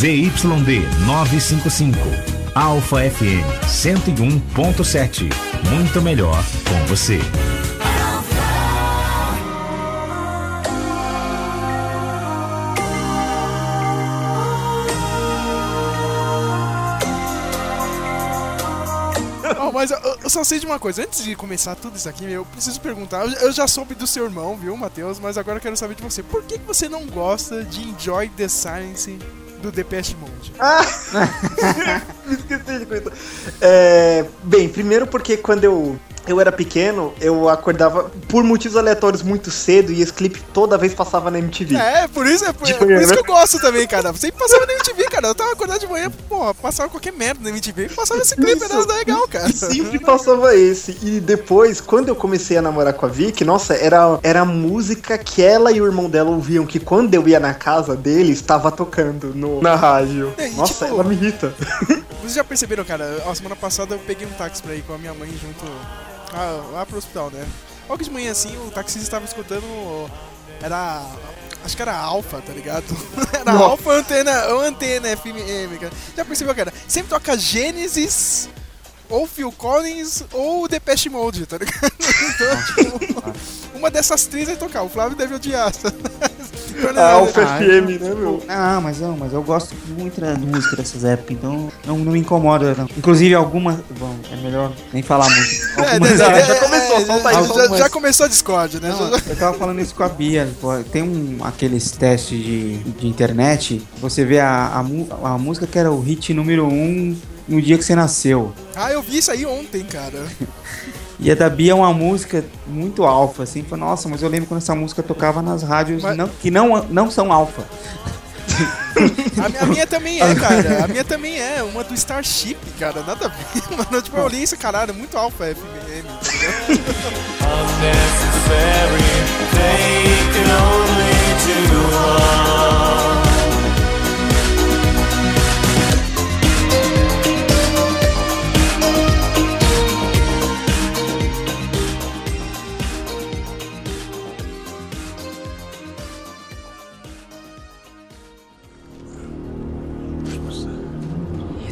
ZYD 955, Alfa FM 101.7. Muito melhor com você. Só sei de uma coisa. Antes de começar tudo isso aqui, eu preciso perguntar. Eu, já soube do seu irmão, viu, Matheus? Mas agora eu quero saber de você. Por que, você não gosta de Enjoy the Silence do Depeche Mode? Ah! Esqueci de comentar. É, bem, primeiro porque quando eu, eu era pequeno, eu acordava por motivos aleatórios muito cedo e esse clipe toda vez passava na MTV. É, por isso, é por, é por isso né? que eu gosto também, cara. Sempre passava na MTV, cara. Eu tava acordado de manhã, pô, passava qualquer merda na MTV e passava esse clipe, Isso. era legal, cara. E sempre passava esse. E depois, quando eu comecei a namorar com a Vicky, nossa, era, era a música que ela e o irmão dela ouviam, que quando eu ia na casa dele, estava tocando no, na rádio. É, e Nossa, tipo- ela me irrita. Vocês já perceberam, cara? A semana passada eu peguei um táxi pra ir com a minha mãe junto ah, lá pro hospital, né? Logo de manhã assim, o taxista estava escutando. Era. Acho que era Alpha, tá ligado? Era Nossa. Alpha antena, ou antena FM, cara. Já percebeu, cara? Sempre toca Genesis, ou Phil Collins, ou Depeche Mode, tá ligado? Então, tipo, uma dessas três vai tocar. O Flávio deve odiar. A Alfa Ah, FM, né, meu? Ah, mas não, mas eu gosto muito da música dessas épocas, então não, não me incomoda. Não. Inclusive algumas. Bom, é melhor nem falar muito. É, Algumas, né, né, já é, começou, é, solta aí, já- já, começou a Discord, né? Não, eu tava falando isso com a Bia. Tem um, aqueles testes de, de internet. Você vê a, a, a música que era o hit número um no dia que você nasceu. Ah, eu vi isso aí ontem, cara. E a da Bia é uma música muito alfa, assim. Falei, Nossa, mas eu lembro quando essa música tocava nas rádios Mas- não- que não, não são alfa. A, a minha também é, cara. A minha também é. Uma do Starship, cara. Nada a ver. Mano, tipo, eu olhei esse caralho, muito alfa FMM. unnecessary. Taken only too long.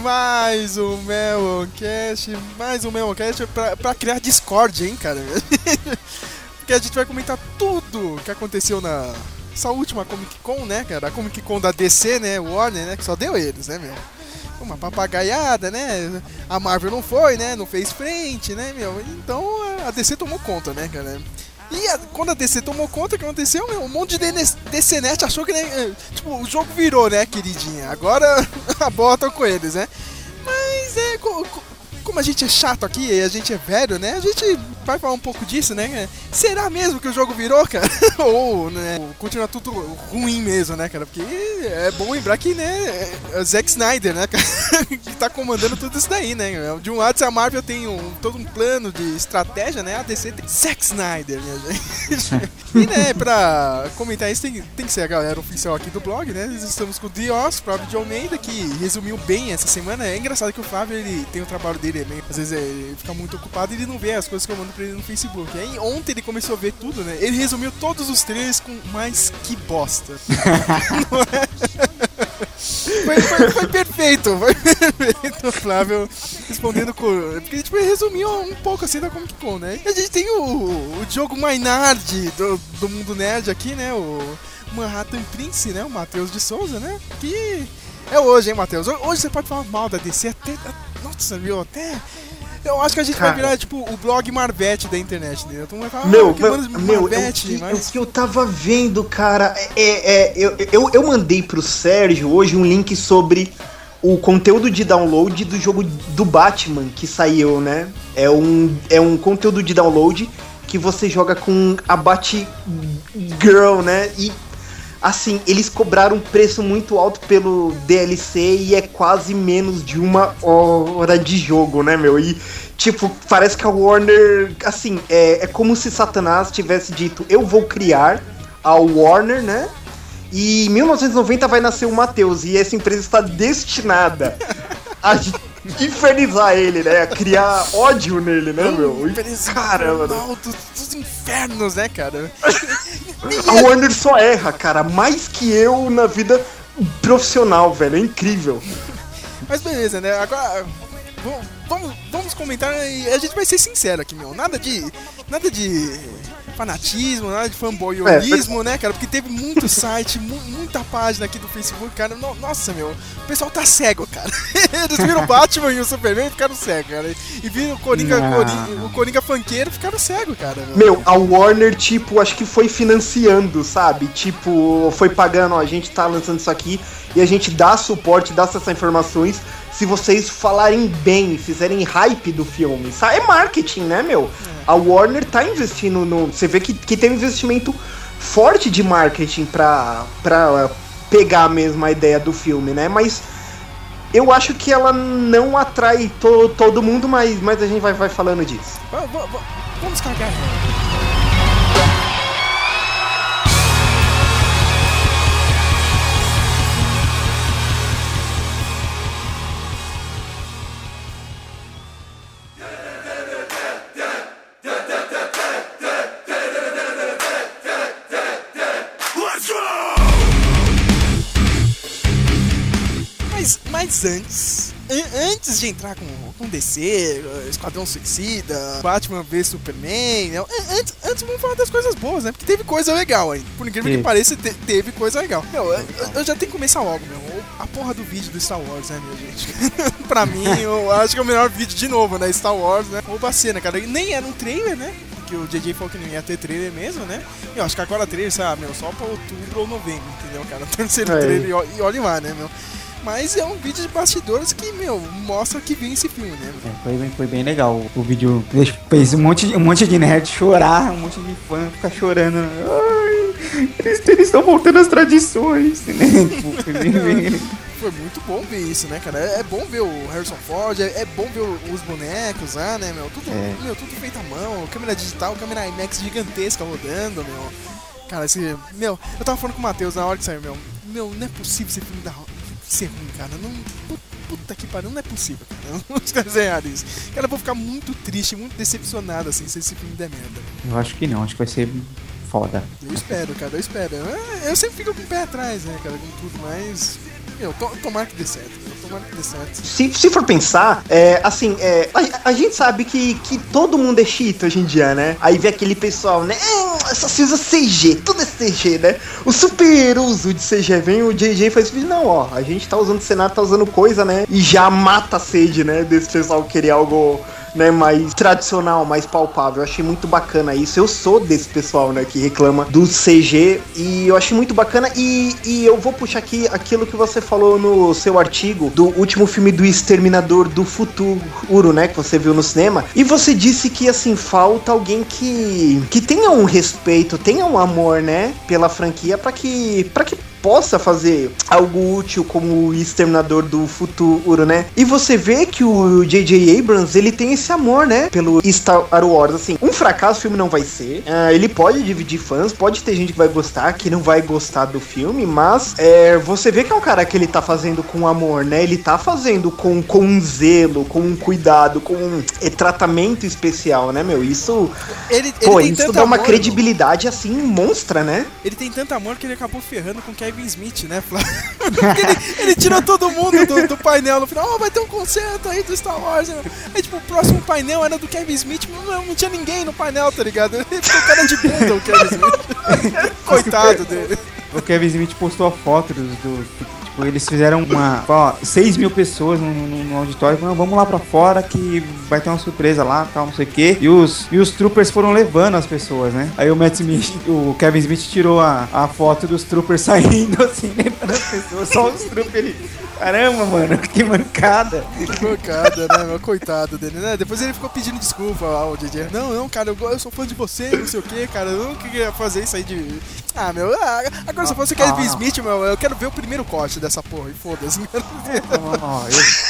Mais um Meloncast. Mais um Meloncast pra, pra criar Discord, hein, cara. Porque a gente vai comentar tudo que aconteceu na. Essa última Comic Con, né, cara? A Comic Con da DC, né? Warner, né? Que só deu eles, né, meu? Uma papagaiada, né? A Marvel não foi, né? Não fez frente, né, meu? Então a DC tomou conta, né, cara? E a- quando a DC tomou conta, o que aconteceu? Meu, um monte de DCnet achou que, eh, tipo, o jogo virou, né, queridinha? Agora a bola com eles, né? Mas é, como a gente é chato aqui e a gente é velho, né? A gente vai falar um pouco disso, né? Será mesmo que o jogo virou, cara? Ou, né, continua tudo ruim mesmo, né, cara? Porque é bom lembrar que, né, é o Zack Snyder, né, cara? que tá comandando tudo isso daí, né? De um lado, se a Marvel tem um, todo um plano de estratégia, né? A DC tem Zack Snyder, minha gente. e, né, pra comentar isso, tem, tem que ser a galera oficial aqui do blog, né? Estamos com o Dios, Flávio de Almeida, que resumiu bem essa semana. É engraçado que o Flávio, ele tem o trabalho dele, é meio- às vezes é, ele fica muito ocupado e ele não vê as coisas que eu mando pra ele no Facebook. Aí ontem ele começou a ver tudo, né? Ele resumiu todos os trailers com mais que bosta. Não é? Foi, foi- foi perfeito, foi perfeito, o Flávio respondendo com. Porque tipo, ele resumiu um pouco assim da Comic Con, né? E a gente tem o, o Diogo Mainardi do, do mundo nerd aqui, né? O Manhattan Prince, né? O Matheus de Souza, né? Que é hoje, hein, Matheus? Hoje você pode falar mal da DC até. Nossa, viu? Até. Eu acho que a gente vai Cara. virar, tipo, o blog Marvete da internet, né? Todo mundo vai falar, Meu, ah, que mano meu, é Marvete, é mas... o que eu tava vendo, cara. É, é, eu, eu, eu mandei pro Sérgio hoje um link sobre o conteúdo de download do jogo do Batman que saiu, né? É um, é um conteúdo de download que você joga com a Batgirl, né? E assim, eles cobraram um preço muito alto pelo DLC e é quase menos de uma hora de jogo, né, meu? E, tipo, parece que a Warner, assim, é, é como se Satanás tivesse dito: eu vou criar a Warner, né? E em 1990 vai nascer o Matheus e essa empresa está destinada a infernizar ele, né? A criar ódio nele, né, meu? E, cara, mano. Não, dos, dos infernos, né, cara? A Warner só erra, cara, mais que eu na vida profissional, velho. É incrível. Mas beleza, né? Agora. Vamos, vamos, comentar e a gente vai ser sincero aqui, meu. Nada de. Nada de fanatismo, nada de fanboyonismo, né, cara? Porque teve muito site, mu- muita página aqui do Facebook, cara. No- nossa, meu, o pessoal tá cego, cara. Eles viram o Batman e o Superman e ficaram cegos, cara. E viram o Coringa. Coringa- o Coringa funkeiro e ficaram cegos, cara. Meu, a Warner, tipo, acho que foi financiando, sabe? Tipo, foi pagando, ó, a gente tá lançando isso aqui e a gente dá suporte, dá essas informações se vocês falarem bem, fizerem hype do filme. É marketing, né, meu? A Warner tá investindo no. Você vê que, que tem um investimento forte de marketing pra, pra pegar mesmo a ideia do filme, né? Mas eu acho que ela não atrai to, todo mundo, mas, mas a gente vai, vai falando disso. Va- va- va- Vamos cagar. Mas, antes, an- antes de entrar com, com DC, Esquadrão Suicida, Batman vs Superman, né? An- antes, antes vamos falar das coisas boas, né? Porque teve coisa legal aí. Por incrível que pareça, te- teve coisa legal. Meu, eu, eu- já tenho que começar logo, meu. A porra do vídeo do Star Wars, né, minha gente? pra mim, eu acho que é o melhor vídeo de novo, né? Star Wars, né? Rouba a cena, cara. E nem era um trailer, né? Que o JJ falou que não ia ter trailer mesmo, né? E eu acho que agora trailer, sabe, meu, só pra outubro ou novembro, entendeu, cara? Terceiro É. trailer e e olhe lá, né, meu? Mas é um vídeo de bastidores que, meu, mostra que vem esse filme, né? É, foi, bem, foi bem legal. O, vídeo fez um monte, de- um monte de nerd chorar, um monte de fã ficar chorando. Ai, eles estão voltando às tradições. Né? Foi muito bom ver isso, né, cara? É, é bom ver o Harrison Ford, é, é bom ver os bonecos lá, né, meu? Tudo, É. meu, tudo feito à mão, câmera digital, câmera IMAX gigantesca rodando, meu. Cara, esse. Meu, eu tava falando com o Matheus na hora que saiu, meu. Meu, não é possível esse filme da, ser ruim, cara. Não. pu- Puta que pariu, não é possível, cara. Os caras erraram isso. Cara, eu vou ficar muito triste, muito decepcionado, assim, se esse filme der merda. Eu acho que não, acho que vai ser foda. Eu espero, cara, eu espero. É, Eu sempre fico com o pé atrás, né, cara, com tudo, mas. Meu, to, tomara que dê certo. Se, se for pensar, é, assim, é, a, a gente sabe que, que todo mundo é cheat hoje em dia, né? Aí vê aquele pessoal, né? "É, Só se usa CG, tudo é CG, né? O super uso de CG vem o JJ faz vídeo, não, ó, a gente tá usando cenário, tá usando coisa, né? E já mata a sede, né? Desse pessoal querer algo né, mais tradicional, mais palpável. Eu achei muito bacana isso. Eu sou desse pessoal, né, que reclama do CG e eu achei muito bacana. E, e eu vou puxar aqui aquilo que você falou no seu artigo do último filme do Exterminador do Futuro, né, que você viu no cinema. E você disse que, assim, falta alguém que, que tenha um respeito, tenha um amor, né, pela franquia para que, para que possa fazer algo útil como o Exterminador do Futuro, né? E você vê que o J.J. Abrams, ele tem esse amor, né? Pelo Star Wars, assim. Um fracasso o filme não vai ser. Ah, ele pode dividir fãs, pode ter gente que vai gostar, que não vai gostar do filme, mas é, você vê que é um cara que ele tá fazendo com amor, né? Ele tá fazendo com, com um zelo, com um cuidado, com um é, tratamento especial, né, meu? Isso, Ele, ele pô, isso dá uma amor, credibilidade, assim, monstra, né? Ele tem tanto amor que ele acabou ferrando com Kevin Smith, né, Flávio? Porque ele, ele tirou todo mundo do, do painel no final. Oh, vai ter um concerto aí do Star Wars. né? Aí, tipo, o próximo painel era do Kevin Smith, mas não, não tinha ninguém no painel, tá ligado? Ele ficou cara de bunda, o Kevin Smith. Coitado dele. O Kevin Smith postou a foto dos. do- tipo, eles fizeram uma. Ó, 6 mil pessoas no, no- no auditório. Falaram, vamos lá pra fora que vai ter uma surpresa lá, tal, não sei o quê. E os, e os troopers foram levando as pessoas, né? Aí o Matt Smith, o Kevin Smith tirou a, a foto dos troopers saindo, assim, levando as pessoas. Só os troopers. Caramba, mano, que mancada. Colocada, né, meu? Coitado dele, né? Depois ele ficou pedindo desculpa lá, o DJ. Não, não, cara, eu, eu sou fã de você, não sei o que, cara. Eu não queria fazer isso aí de. Ah, meu, ah, agora se fosse o Kevin Ah. Smith, meu, eu quero ver o primeiro corte dessa porra, e foda-se. Ó, eu-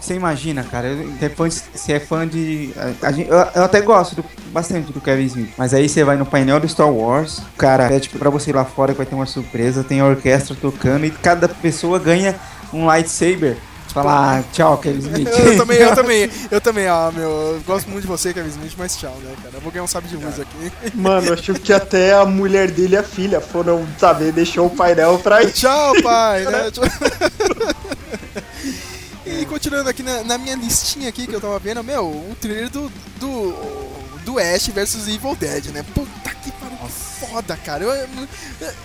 Você imagina, cara, eu, é fã de- você é fã de. a- a eu, eu até gosto do- bastante do Kevin Smith. Mas aí você vai no painel do Star Wars, o cara é tipo pra você ir lá fora que vai ter uma surpresa, tem a orquestra tocando e cada pessoa ganha um lightsaber. Fala, ah, tchau, Kevin Smith. eu também, eu também, eu também, ah, meu, eu gosto muito de você, Kevin Smith, mas tchau, né, cara? Eu vou ganhar um sabre de luz aqui. Mano, acho que até a mulher dele e a filha foram saber, deixou o painel pra ir. Tchau, pai, né? E continuando aqui na, na minha listinha aqui que eu tava vendo, meu, o trailer do, do, do Ash versus Evil Dead, né? Puta foda, cara. Eu, eu,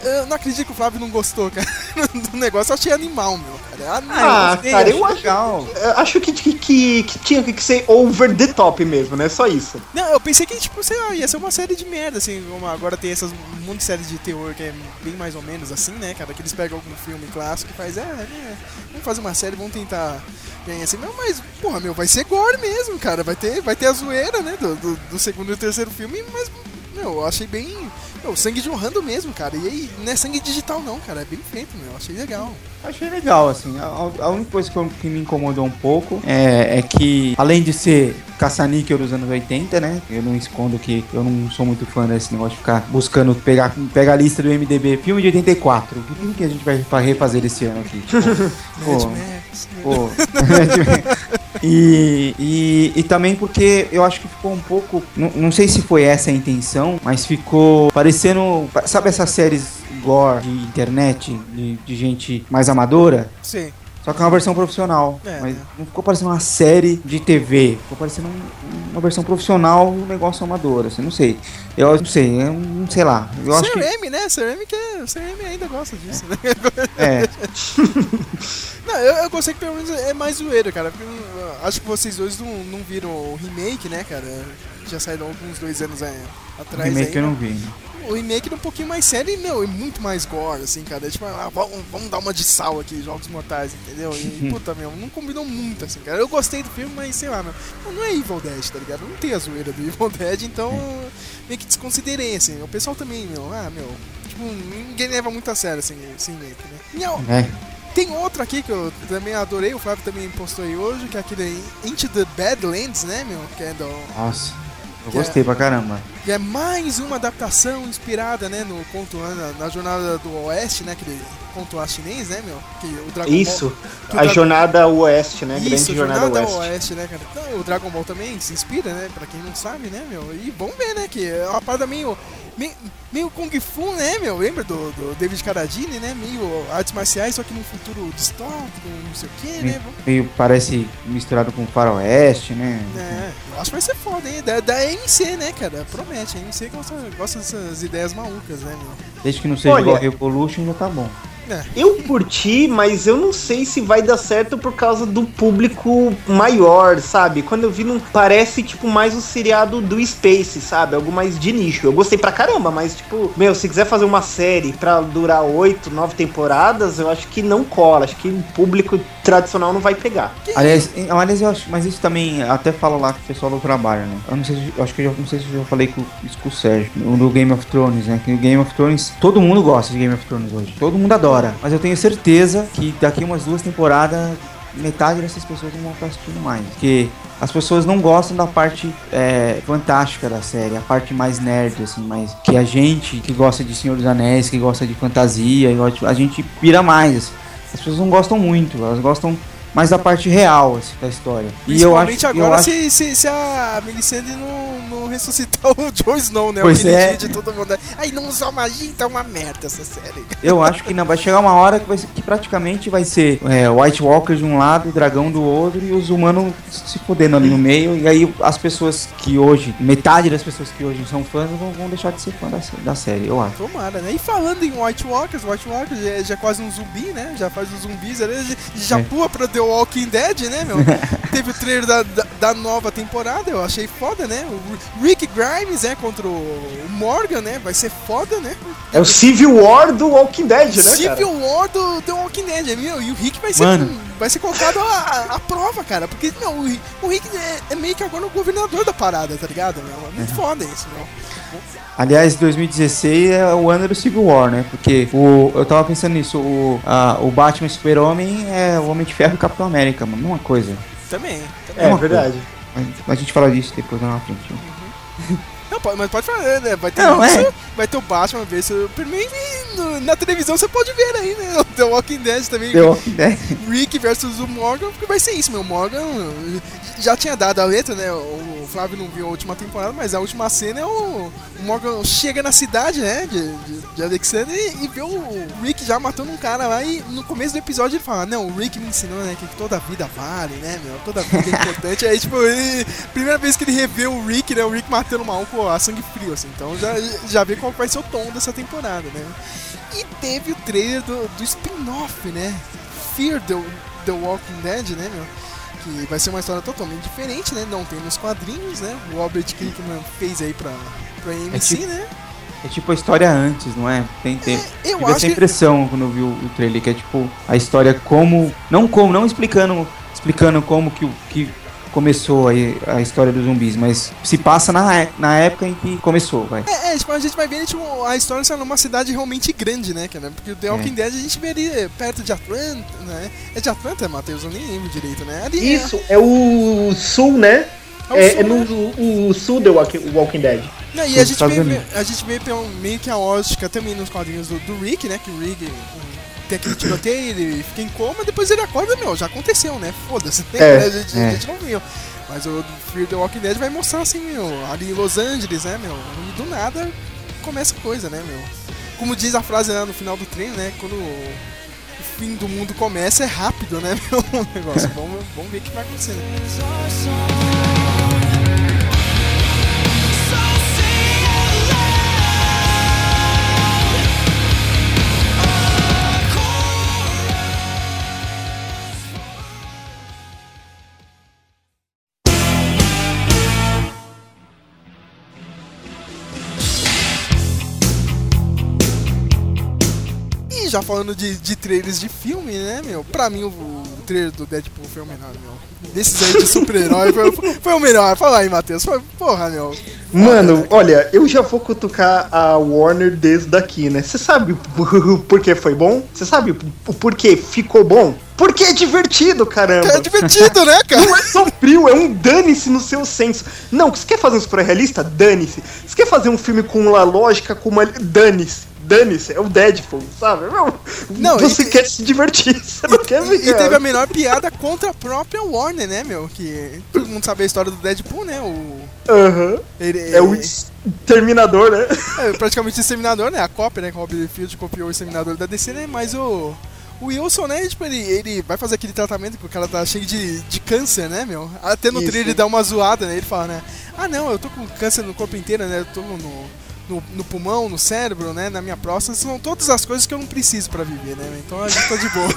eu não acredito que o Flávio não gostou, cara, do negócio. Eu achei animal, meu, cara. Animal. Ah, gostei, cara, eu acho, legal. eu acho que, que, que, que tinha que ser over the top mesmo, né? Só isso. Não, eu pensei que, tipo, sei lá, ia ser uma série de merda, assim, como agora tem essas um monte de séries de terror que é bem mais ou menos assim, né, cara? Que eles pegam algum filme clássico e faz, é, né, vamos fazer uma série, vamos tentar ganhar assim, não, mas, porra, meu, vai ser gore mesmo, cara, vai ter, vai ter a zoeira, né, do, do, do segundo e terceiro filme, mas, meu, eu achei bem, meu, sangue jorrando mesmo, cara, e aí, não é sangue digital não, cara, é bem feito, meu, achei legal. Achei legal, assim. A, a única coisa que, eu- que me incomodou um pouco é, é que, além de ser caça-níquel dos anos 80, né? Eu não escondo que eu não sou muito fã desse negócio de ficar buscando pegar, pegar a lista do MDB. Filme de 84. Que filme que a gente vai fa- refazer esse ano aqui? Pô, Max, né? pô. E, e, e também porque eu acho que ficou um pouco. Não, não sei se foi essa a intenção, mas ficou parecendo. Sabe essas séries gore de internet, de, de gente mais amadora? Sim. Só que é uma versão profissional. É, mas né? não ficou parecendo uma série de TV. Ficou parecendo um- uma versão profissional um negócio amador, assim, não sei. Eu não sei, eu não sei lá. Eu acho que. CRM, né? CRM que é, CRM ainda gosta disso, né? É, Não, eu, eu gostei que pelo menos é mais zoeiro, cara. Porque eu acho que vocês dois não, não viram o remake, né, cara? Já saíram alguns dois anos é, o atrás remake aí. eu não vi. O remake é um pouquinho mais sério e, meu, é muito mais gore, assim, cara. É tipo, ah, vamos, vamos dar uma de sal aqui, Jogos Mortais, entendeu? E, puta, meu, não combinou muito, assim, cara. Eu gostei do filme, mas sei lá, meu, não é Evil Dead, tá ligado? Não tem a zoeira do Evil Dead, então meio que desconsiderei, assim. O pessoal também, meu, ah, meu, tipo, ninguém leva muito a sério, assim, esse remake, né? É. tem outro aqui que eu também adorei, o Flávio também postou aí hoje, que é aquele Into the Badlands, né, meu? Que é do. Nossa, eu Que é- gostei pra caramba. Que é mais uma adaptação inspirada, né, no conto na, na jornada do Oeste, né? Aquele conto lá chinês, né, meu? Que o Dragon Isso, Ball. que o a Dra- jornada oeste, né? Isso, Grande jornada, oeste. Oeste, né, cara? Então, o Dragon Ball também se inspira, né? Pra quem não sabe, né, meu? E vamos ver, né? Que é uma parada meio. Meio, meio Kung Fu, né, meu? Lembra do, do David Carradine, né? Meio artes marciais, só que num futuro distópico, não sei o quê, né? Meio parece misturado com faroeste, né? É, eu acho que vai ser foda, hein? Da, da MC, né, cara? Promete. A MC gosta, gosta dessas ideias malucas, né, meu? Desde que não seja Olha- igual Revolution, já tá bom. Eu curti, mas eu não sei se vai dar certo por causa do público maior, sabe? Quando eu vi, não parece, tipo, mais um seriado do Space, sabe? Algo mais de nicho. Eu gostei pra caramba, mas, tipo, meu, se quiser fazer uma série pra durar oito, nove temporadas, eu acho que não cola. Acho que o público tradicional não vai pegar. Aliás, aliás, eu acho, mas isso também até falo lá com o pessoal do trabalho, né? Eu não sei se, eu acho que eu já, não sei se eu já falei com, isso com o Sérgio, no Game of Thrones, né? Que o Game of Thrones, todo mundo gosta de Game of Thrones hoje. Todo mundo adora. Mas eu tenho certeza que daqui umas duas temporadas, metade dessas pessoas não vão estar assistindo mais. Porque as pessoas não gostam da parte é, fantástica da série, a parte mais nerd, assim, mais que a gente que gosta de Senhor dos Anéis, que gosta de fantasia, a gente pira mais. assim. As pessoas não gostam muito, elas gostam mais da parte real assim, da história. E eu acho, Principalmente eu agora acho se, se, se a Melisandre não, não ressuscitar o Jon Snow, né? Pois o é. de todo mundo. Aí não usa magia, então é uma merda essa série. Eu acho que não vai chegar uma hora que, vai que praticamente vai ser é, White Walker de um lado, o dragão do outro e os humanos se fodendo ali no meio. E aí as pessoas que hoje, metade das pessoas que hoje são fãs vão, vão deixar de ser fã da, da série, eu acho. Tomara, né? E falando em White Walkers, White Walkers já, já é quase um zumbi, né? Já faz os zumbis ali, já, já É. pula pra The Walking Dead, né, meu? Teve o trailer da, da, da nova temporada, eu achei foda, né? O Rick Grimes, é, contra o Morgan, né? Vai ser foda, né? É o Civil War do Walking Dead, né, cara? Civil War do The Walking Dead, é, meu, e o Rick vai ser, Mano. vai ser colocado à, à prova, cara, porque, meu, o, Rick- o Rick é, é meio que agora o governador da parada, tá ligado, meu? É muito foda isso, meu. Aliás, 2016 é o ano do Civil War, né? Porque o, eu tava pensando nisso, o, a- o Batman Super-Homem é o Homem de Ferro e o Capitão América, mano. Mesma coisa. Também. É, uma verdade. A, a gente fala disso depois lá na frente. Não, pode, mas pode falar, né? Vai ter Não, isso, é. vai ter o Batman ver Superman e no- na televisão você pode ver aí, né? O The Walking Dead também. The Walking Dead. Rick versus o Morgan, porque vai ser isso, meu. Morgan já tinha dado a letra, né? O Flávio não viu a última temporada, mas a última cena é o, o Morgan chega na cidade, né? De, de, de Alexander e, e vê o Rick já matando um cara lá. E no começo do episódio ele fala: Não, o Rick me ensinou, né? Que toda vida vale, né, meu? Toda vida é importante. aí, tipo, ele- primeira vez que ele revê o Rick, né? O Rick matando uma maluco a sangue frio, assim. Então já, já vê qual vai ser o tom dessa temporada, né? E teve o trailer do, do spin-off, né? Fear the, the Walking Dead, né, meu? Que vai ser uma história totalmente diferente, né? Não tem nos quadrinhos, né? O Robert Kirkman fez aí pra, pra AMC, tipo- né? É tipo a história antes, não é? Tem, tem. Eu Tive essa que... impressão quando eu vi o, o trailer, que é tipo a história como. Não como, não explicando, explicando como que, o- que começou aí a história dos zumbis, mas se passa na, é- na época em que começou, vai. É, é, tipo, a gente vai ver tipo, a história sendo numa cidade realmente grande, né, cara? Porque o The Walking Dead a gente vê ali é, perto de Atlanta, né? É de Atlanta, Matheus? Eu nem lembro direito, né? Ali é- Isso, é o sul, né? É o É, sul, é no né? o, o sul do Walking, Walking Dead. Não, e a gente, vê, a gente vê pelo- meio que a ótica também nos quadrinhos do, do Rick, né? Que o Rick um, tem aquele tiroteio, ele fica em coma, depois ele acorda, meu, já aconteceu, né? Foda-se, né? É, a, gente, é. a gente não viu. Mas o Fear the Walking Dead vai mostrar assim, meu, ali em Los Angeles, né, meu? E do nada começa a coisa, né, meu? Como diz a frase lá no final do treino, né? Quando o fim do mundo começa, é rápido, né, meu? O negócio. vamos, vamos ver o que vai acontecer. Já falando de, de trailers de filme, né, meu? Pra mim, o, o trailer do Deadpool foi o melhor, meu. Desses aí de super-herói foi, foi o melhor. Fala aí, Matheus. Foi, porra, meu. Mano, olha, eu já vou cutucar a Warner desde daqui, né? Você sabe o porquê foi bom? Você sabe o porquê ficou bom? Porque é divertido, caramba. É divertido, né, cara? Não é sombrio, é um dane-se no seu senso. Não, você quer fazer um super realista? Dane-se. Você quer fazer um filme com uma lógica, com uma. Dane-se. Dane-se, é o Deadpool, sabe? Meu, Não, você e- quer se divertir, você não quer E, e teve a melhor piada contra a própria Warner, né, meu? Que todo mundo sabe a história do Deadpool, né? O. Aham. Ele, É o exterminador, né? É praticamente o Exterminador, né? A cópia, né? Que o Rob Field copiou o Exterminador da DC, né? Mas o. O Wilson, né? Tipo, ele, ele vai fazer aquele tratamento que o cara tá cheio de, de câncer, né, meu? Até no Isso. trailer ele dá uma zoada, né? Ele fala, né? Ah, não, eu tô com câncer no corpo inteiro, né? Eu tô no, no, no pulmão, no cérebro, né? Na minha próstata. São todas as coisas que eu não preciso pra viver, né? Então a gente tá de boa.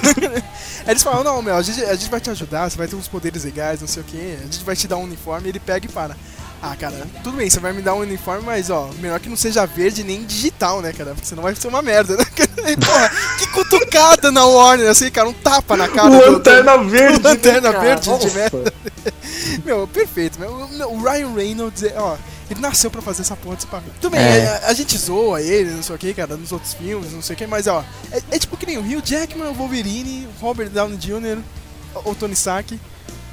Aí eles falam, não, meu, a gente, a gente vai te ajudar, você vai ter uns poderes legais, não sei o que. A gente vai te dar um uniforme. E ele pega e para. Ah, cara, tudo bem, você vai me dar um uniforme, mas ó, melhor que não seja verde nem digital, né, cara? Porque senão vai ser uma merda, né? Porra, que cutucada na Warner, assim, cara, um tapa na cara o do- Lanterna Verde. do Lanterna né, Verde de merda. Meu, perfeito. Meu, o Ryan Reynolds, é, ó, ele nasceu pra fazer essa porra desse papel. Tudo bem, É. a, a gente zoa ele, não sei o que, cara, nos outros filmes, não sei o que, mas ó, é, é tipo que nem o Hugh Jackman, o Wolverine, o Robert Downey Jr., o, o Tony Stark,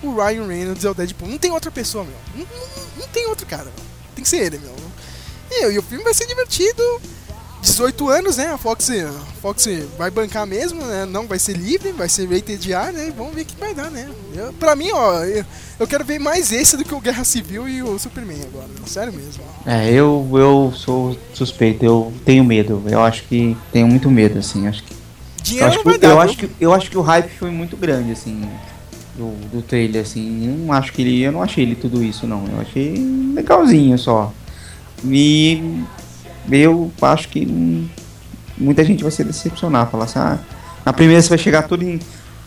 o Ryan Reynolds é o Deadpool. Não tem outra pessoa, meu. Não, não- não tem outro cara, meu. Tem que ser ele, meu. E, e o filme vai ser divertido. 18 anos, né? A Fox, a Fox vai bancar mesmo, né? Não vai ser livre, vai ser rated né? Vamos ver o que vai dar, né? Eu, pra mim, ó, eu, eu quero ver mais esse do que o Guerra Civil e o Superman agora. meu. Sério mesmo. É, eu, eu sou suspeito, eu tenho medo. Eu acho que tenho muito medo, assim. Acho que, eu, Dinheiro acho não que, vai dar. eu, viu? acho que, eu acho que o hype foi muito grande, assim, do, do trailer, assim. Eu não acho que ele. Eu não achei ele tudo isso, não. Eu achei legalzinho só. E eu acho que hum, muita gente vai se decepcionar, falar assim, ah, na primeira você vai chegar tudo em.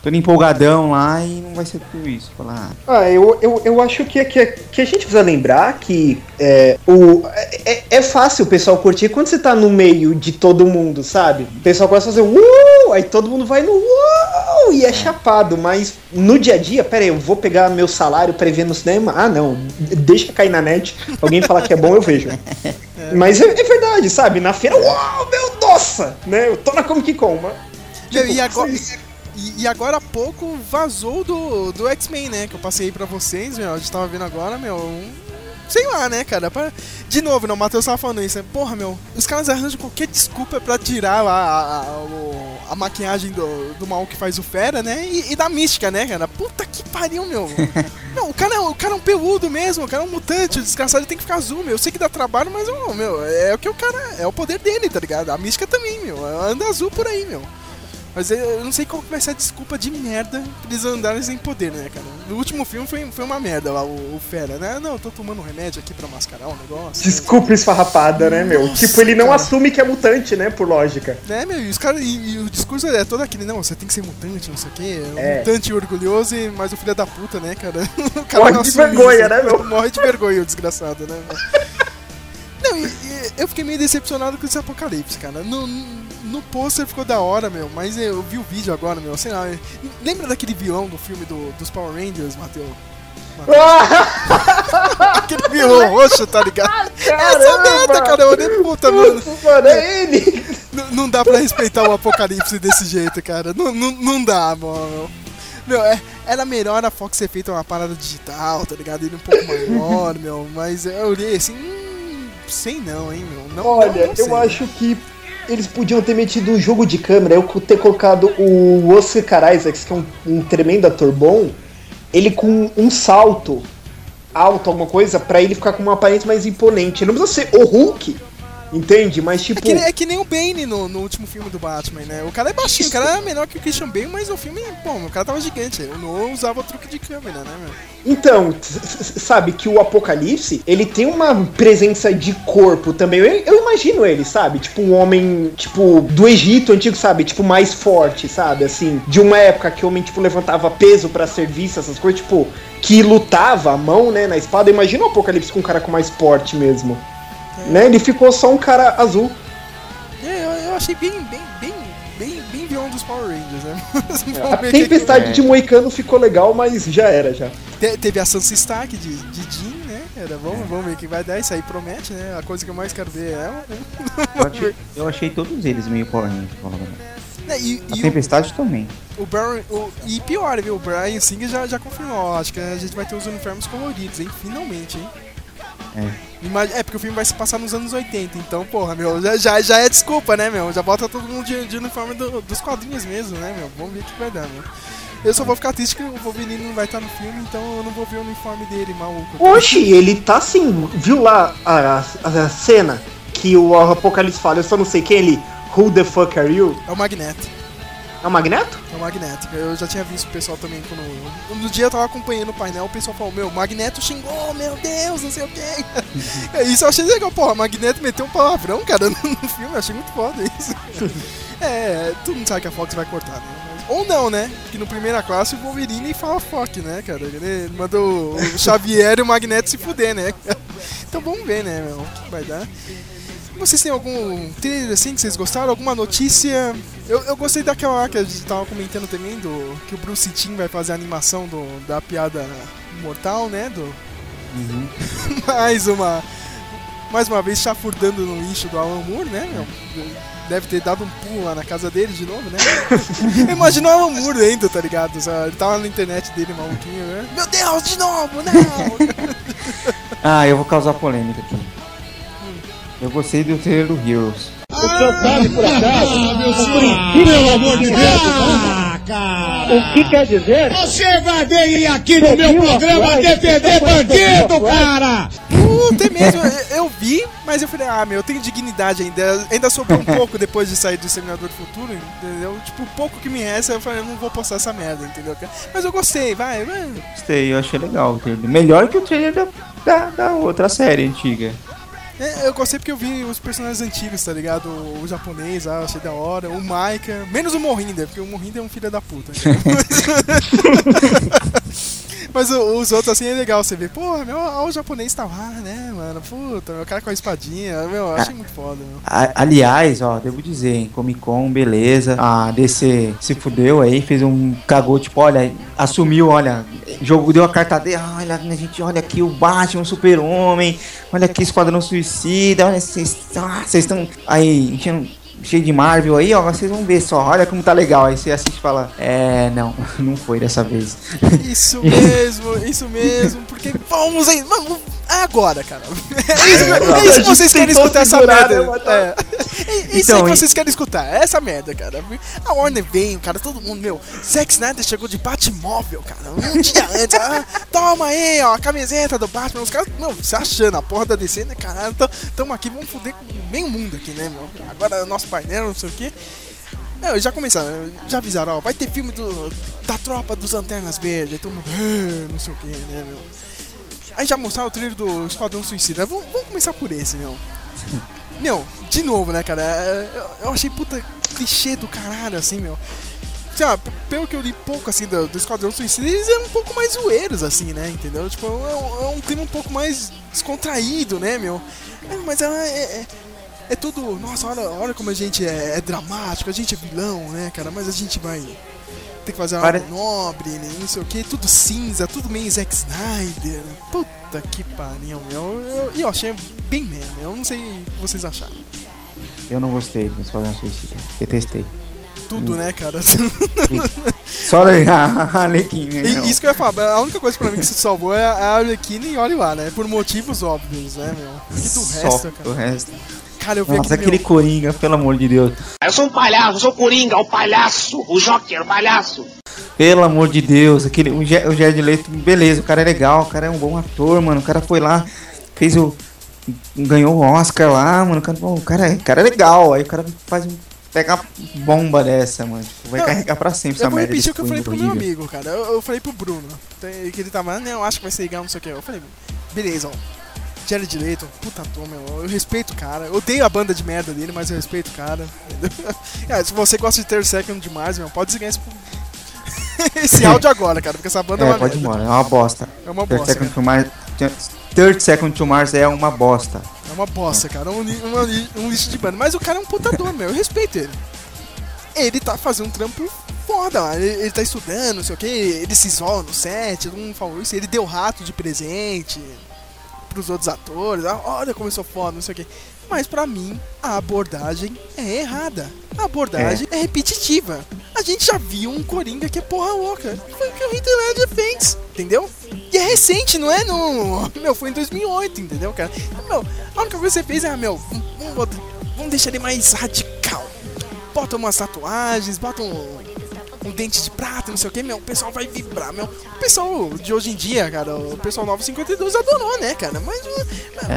todo empolgadão lá e não vai ser tudo isso. Falar, ah, Ah, eu, eu, eu acho que, que, que a gente precisa lembrar que é, o, é, é fácil o pessoal curtir quando você tá no meio de todo mundo, sabe? O pessoal começa a fazer uh, aí todo mundo vai no uh, e é chapado, mas no dia a dia, pera aí, eu vou pegar meu salário pra ver no cinema? Ah, não, deixa cair na net, alguém falar que é bom, eu vejo. Mas é, é verdade, sabe? Na feira, uau, meu, nossa, né? Eu tô na Comic Con, mas... Meu, e, tipo, agora, e, agora há pouco vazou do, do X-Men, né? Que eu passei aí pra vocês, meu. A gente tava vendo agora, meu. um- Sei lá, né, cara? Pra- De novo, não, o Matheus tava falando isso. né? Porra, meu, os caras arranjam qualquer desculpa pra tirar a, a, a, a maquiagem do, do mal que faz o Fera, né? E, e da mística, né, cara? Puta que pariu, meu. Não, o cara, é- o cara é um peludo mesmo, o cara é um mutante, o desgraçado tem que ficar azul, meu. Eu sei que dá trabalho, mas, meu, é o que o cara. É o poder dele, tá ligado? A mística também, meu. Anda azul por aí, meu. Mas eu- não sei qual vai ser a desculpa de merda pra eles andarem sem poder, né, cara? No último filme foi, foi uma merda lá, o, o Fera, né? Não, eu tô tomando um remédio aqui pra mascarar o negócio. Desculpa esfarrapada, né, meu? Nossa, tipo, ele não cara. assume que é mutante, né, por lógica. Né, meu? E, os cara, e, e o discurso é todo aquele, não, você tem que ser mutante, não sei o quê. Um É. Mutante orgulhoso, e- mas o filho da puta, né, cara? O cara Morre não de vergonha, né, meu? Morre de vergonha, o desgraçado, né, meu? Não, e, e eu fiquei meio decepcionado com esse apocalipse, cara. No, no pôster ficou da hora, meu, mas eu vi o vídeo agora, meu, sei lá. Lembra daquele vilão do filme do, dos Power Rangers, Matheus? Aquele vilão roxo, tá ligado? Essa merda, cara, eu olhei, puta, mano. Mano, é ele! N- Não dá pra respeitar o apocalipse desse jeito, cara. Não, não, não dá, mano. Meu, é, era melhor a Fox ter feito uma parada digital, tá ligado? Ele um pouco maior, meu. Mas eu olhei assim, hum, sei não, hein, meu. Não, Olha, não, não sei. eu acho que eles podiam ter metido um jogo de câmera, eu ter colocado o Oscar Isaacs, que é um, um tremendo ator bom, ele com um salto alto, alguma coisa, pra ele ficar com uma aparência mais imponente. Ele não precisa ser o Hulk, entende? Mas É tipo. que, é que nem o Bane no, no último filme do Batman, né? O cara é baixinho, o cara era menor que o Christian Bale, mas o filme, pô, o cara tava gigante. Eu não usava truque de câmera, né, meu? Então, sabe que o Apocalipse, ele tem uma presença de corpo também. Eu, eu imagino ele, sabe? Tipo um homem, tipo, do Egito antigo, sabe? Tipo, mais forte, sabe? Assim, de uma época que o homem, tipo, levantava peso pra serviço, essas coisas, tipo, que lutava a mão, né, na espada. Imagina o Apocalipse com um cara com mais porte mesmo. Né? Ele ficou só um cara azul. É, eu, eu achei bem, bem, bem, bem, bem vilão dos Power Rangers, né? A o tempestade de Moicano ficou legal, mas já era, já. Te- teve a Sansa Stark de, de Jean, né? Era, vamos, vamos ver o que vai dar. Isso aí promete, né? A coisa que eu mais quero ver é ela, né? eu, achei, eu achei todos eles meio Power Rangers. Né, E, A e Tempestade também. o, o, Brian, o E pior, viu? O Brian Singer já, já confirmou. Acho que a gente vai ter os uniformes coloridos, hein? Finalmente, hein? Ima- É, porque o filme vai se passar nos anos 80, então, porra, meu, já, já, é desculpa, né, meu? Já bota todo mundo de, de uniforme do- dos quadrinhos mesmo, né, meu? Vamos ver o que vai dar, meu. Eu só vou ficar triste que o Wolverine não vai estar no filme, então eu não vou ver o uniforme dele, maluco. Oxi, ele tá assim, viu lá a, a- a cena que o Apocalipse fala, eu só não sei quem ele, who the fuck are you? É o Magneto. É o Magneto? É o Magneto. Eu já tinha visto o pessoal também quando. No dia eu tava acompanhando o painel, o pessoal falou, meu, Magneto xingou, meu Deus, não sei o quê. Isso eu achei legal, porra, Magneto meteu um palavrão, cara, no filme, eu achei muito foda isso. É, todo mundo sabe que a Fox vai cortar, né? Ou não, né? Porque no primeira classe o Wolverine fala Fox, né, cara? Ele mandou o Xavier e o Magneto se fuder, né? Então vamos ver, né, meu, o que vai dar. Vocês têm algum trailer assim que vocês gostaram? Alguma notícia? Eu, eu gostei daquela lá que a gente tava comentando também, do que o Bruce Timm vai fazer a animação do, da piada mortal, né? Do, mais uma. Mais uma vez chafurdando no lixo do Alan Moore, né? Deve ter dado um pulo lá na casa dele de novo, né? Imagina o Alan Moore dentro, tá ligado? Ele tava na internet dele, maluquinho, né? Meu Deus, de novo, não! Ah, eu vou causar polêmica aqui. Eu gostei do trailer do Heroes. Você vai vir aqui no meu programa defender bandido, cara! Puta, é mesmo, eu, eu vi, mas eu falei, ah, meu, eu tenho dignidade ainda. Ainda sobrou um pouco depois de sair do Exterminador do Futuro, entendeu? Tipo, o pouco que me resta, eu falei, eu não vou postar essa merda, entendeu? Mas eu gostei, vai, vai. Gostei, eu achei legal o trailer. Melhor que o trailer da, da, da outra série antiga. É, eu gostei porque eu vi os personagens antigos, tá ligado? O, o japonês, ah, achei da hora. O Maika, menos o Morrinder, porque o Morrinder é um filho da puta. Mas os outros, assim, é legal você ver. Pô, meu, ó, o japonês tá lá, né, mano? Puta, o cara com a espadinha. Meu, eu achei muito foda, meu. Aliás, ó, devo dizer, hein, Comic Con, beleza. A DC se fudeu aí, fez um cagou, tipo, olha, assumiu, olha, jogo deu a carta dele, ah, olha, a gente, olha aqui o Batman, o Super-Homem, olha aqui Esquadrão Suicida, olha, vocês ah, vocês estão aí enchendo. Cheio de Marvel aí, ó, vocês vão ver só, olha como tá legal. Aí você assiste e fala, é, não, não foi dessa vez. Isso mesmo, isso mesmo, porque vamos aí, vamos, agora, cara. É isso, é isso que vocês querem escutar essa merda. né, É. É isso Então, que vocês querem escutar, é essa merda, cara. A Warner veio, cara, todo mundo, meu, Zack Snyder chegou de Batmóvel, cara, um dia antes, ah, toma aí, ó, a camiseta do Batman, os caras, meu, se achando, a porra da DC, né, caralho, tamo, tamo aqui, vamos foder com meio mundo aqui, né, meu, agora nosso painel, não sei o que. Não, já começaram, já avisaram, ó, vai ter filme do, da tropa dos Lanternas Verdes, todo mundo, "Ah", não sei o que, né, meu. Aí já mostraram o trailer do Esquadrão Suicida, vamos, vamos começar por esse, meu. Meu, de novo, né, cara, é, eu, eu achei puta clichê do caralho, assim, meu. Sei lá, pelo que eu li pouco, assim, do, do Esquadrão Suicida, eles eram um pouco mais zoeiros, assim, né, entendeu? Tipo, é um, é um clima um pouco mais descontraído, né, meu. É, mas é, é, é- é tudo, nossa, olha, olha como a gente é, é dramático, a gente é vilão, né, cara, mas a gente vai ter que fazer Pare- algo nobre, né, não sei o que, tudo cinza, tudo meio Zack Snyder. Puta que pariu, meu. Eu- E eu, achei bem mesmo, eu não sei o que vocês acharam. Eu não gostei do Esquadrão Suicida, detestei. Tudo, né, cara? Só a Arlequina, né? E isso que eu ia falar, a única coisa pra mim que se salvou é a Arlequina e olha lá, né? Por motivos óbvios, né, meu? E do Só resto, cara. o resto. Cara, eu vi Nossa, aquele, meu, Coringa, pelo amor de Deus. Eu sou um palhaço, eu sou o Coringa, o palhaço, o Joker, o palhaço. Pelo amor de Deus, aquele, o, Jared Leto, beleza, o cara é legal, o cara é um bom ator, mano. O cara foi lá, fez o. ganhou o Oscar lá, mano. O cara, o cara, é- o cara é legal. Aí o cara faz um. Pega uma bomba dessa, mano. Tipo, vai Não, carregar pra sempre Eu essa vou merda. repetir desse o que eu falei pro Coringa meu horrível. amigo, cara. Eu, eu falei pro Bruno, que ele tava, não, eu acho que vai ser legal, não sei o que. Eu falei, beleza, ó. Jared Leto, puta ator, meu. Eu respeito o cara. Eu odeio a banda de merda dele, mas eu respeito o cara. É, se você gosta de ter second demais, meu, pode desligar esse, esse áudio agora, cara, porque essa banda é, É, uma pode merda. embora, é uma bosta. É uma Third bosta, Second to Mars, Third Second to Mars é uma bosta. É uma bosta, cara. Um, li- um lixo de banda. Mas o cara é um putador, meu. Eu respeito ele. Ele tá fazendo um trampo foda, mano. Ele, ele tá estudando, não sei o que. Ele se isola no set, todo mundo falou isso. Ele deu rato de presente pros outros atores. Ah, olha como eu sou foda, não sei o que. Mas pra mim, a abordagem é errada. A abordagem é, repetitiva. A gente já viu um Coringa que é porra louca. Foi o que o Heath Ledger fez, entendeu? E é recente, não é no... Meu, foi em 2008, entendeu, cara? Meu, a única coisa que você fez é, ah, meu, vamos, vamos deixar ele mais radical. Bota umas tatuagens, bota um, um dente de prata, não sei o que, meu, o pessoal vai vibrar, meu. O pessoal de hoje em dia, cara, o pessoal 952 adorou, né, cara? Mas uh,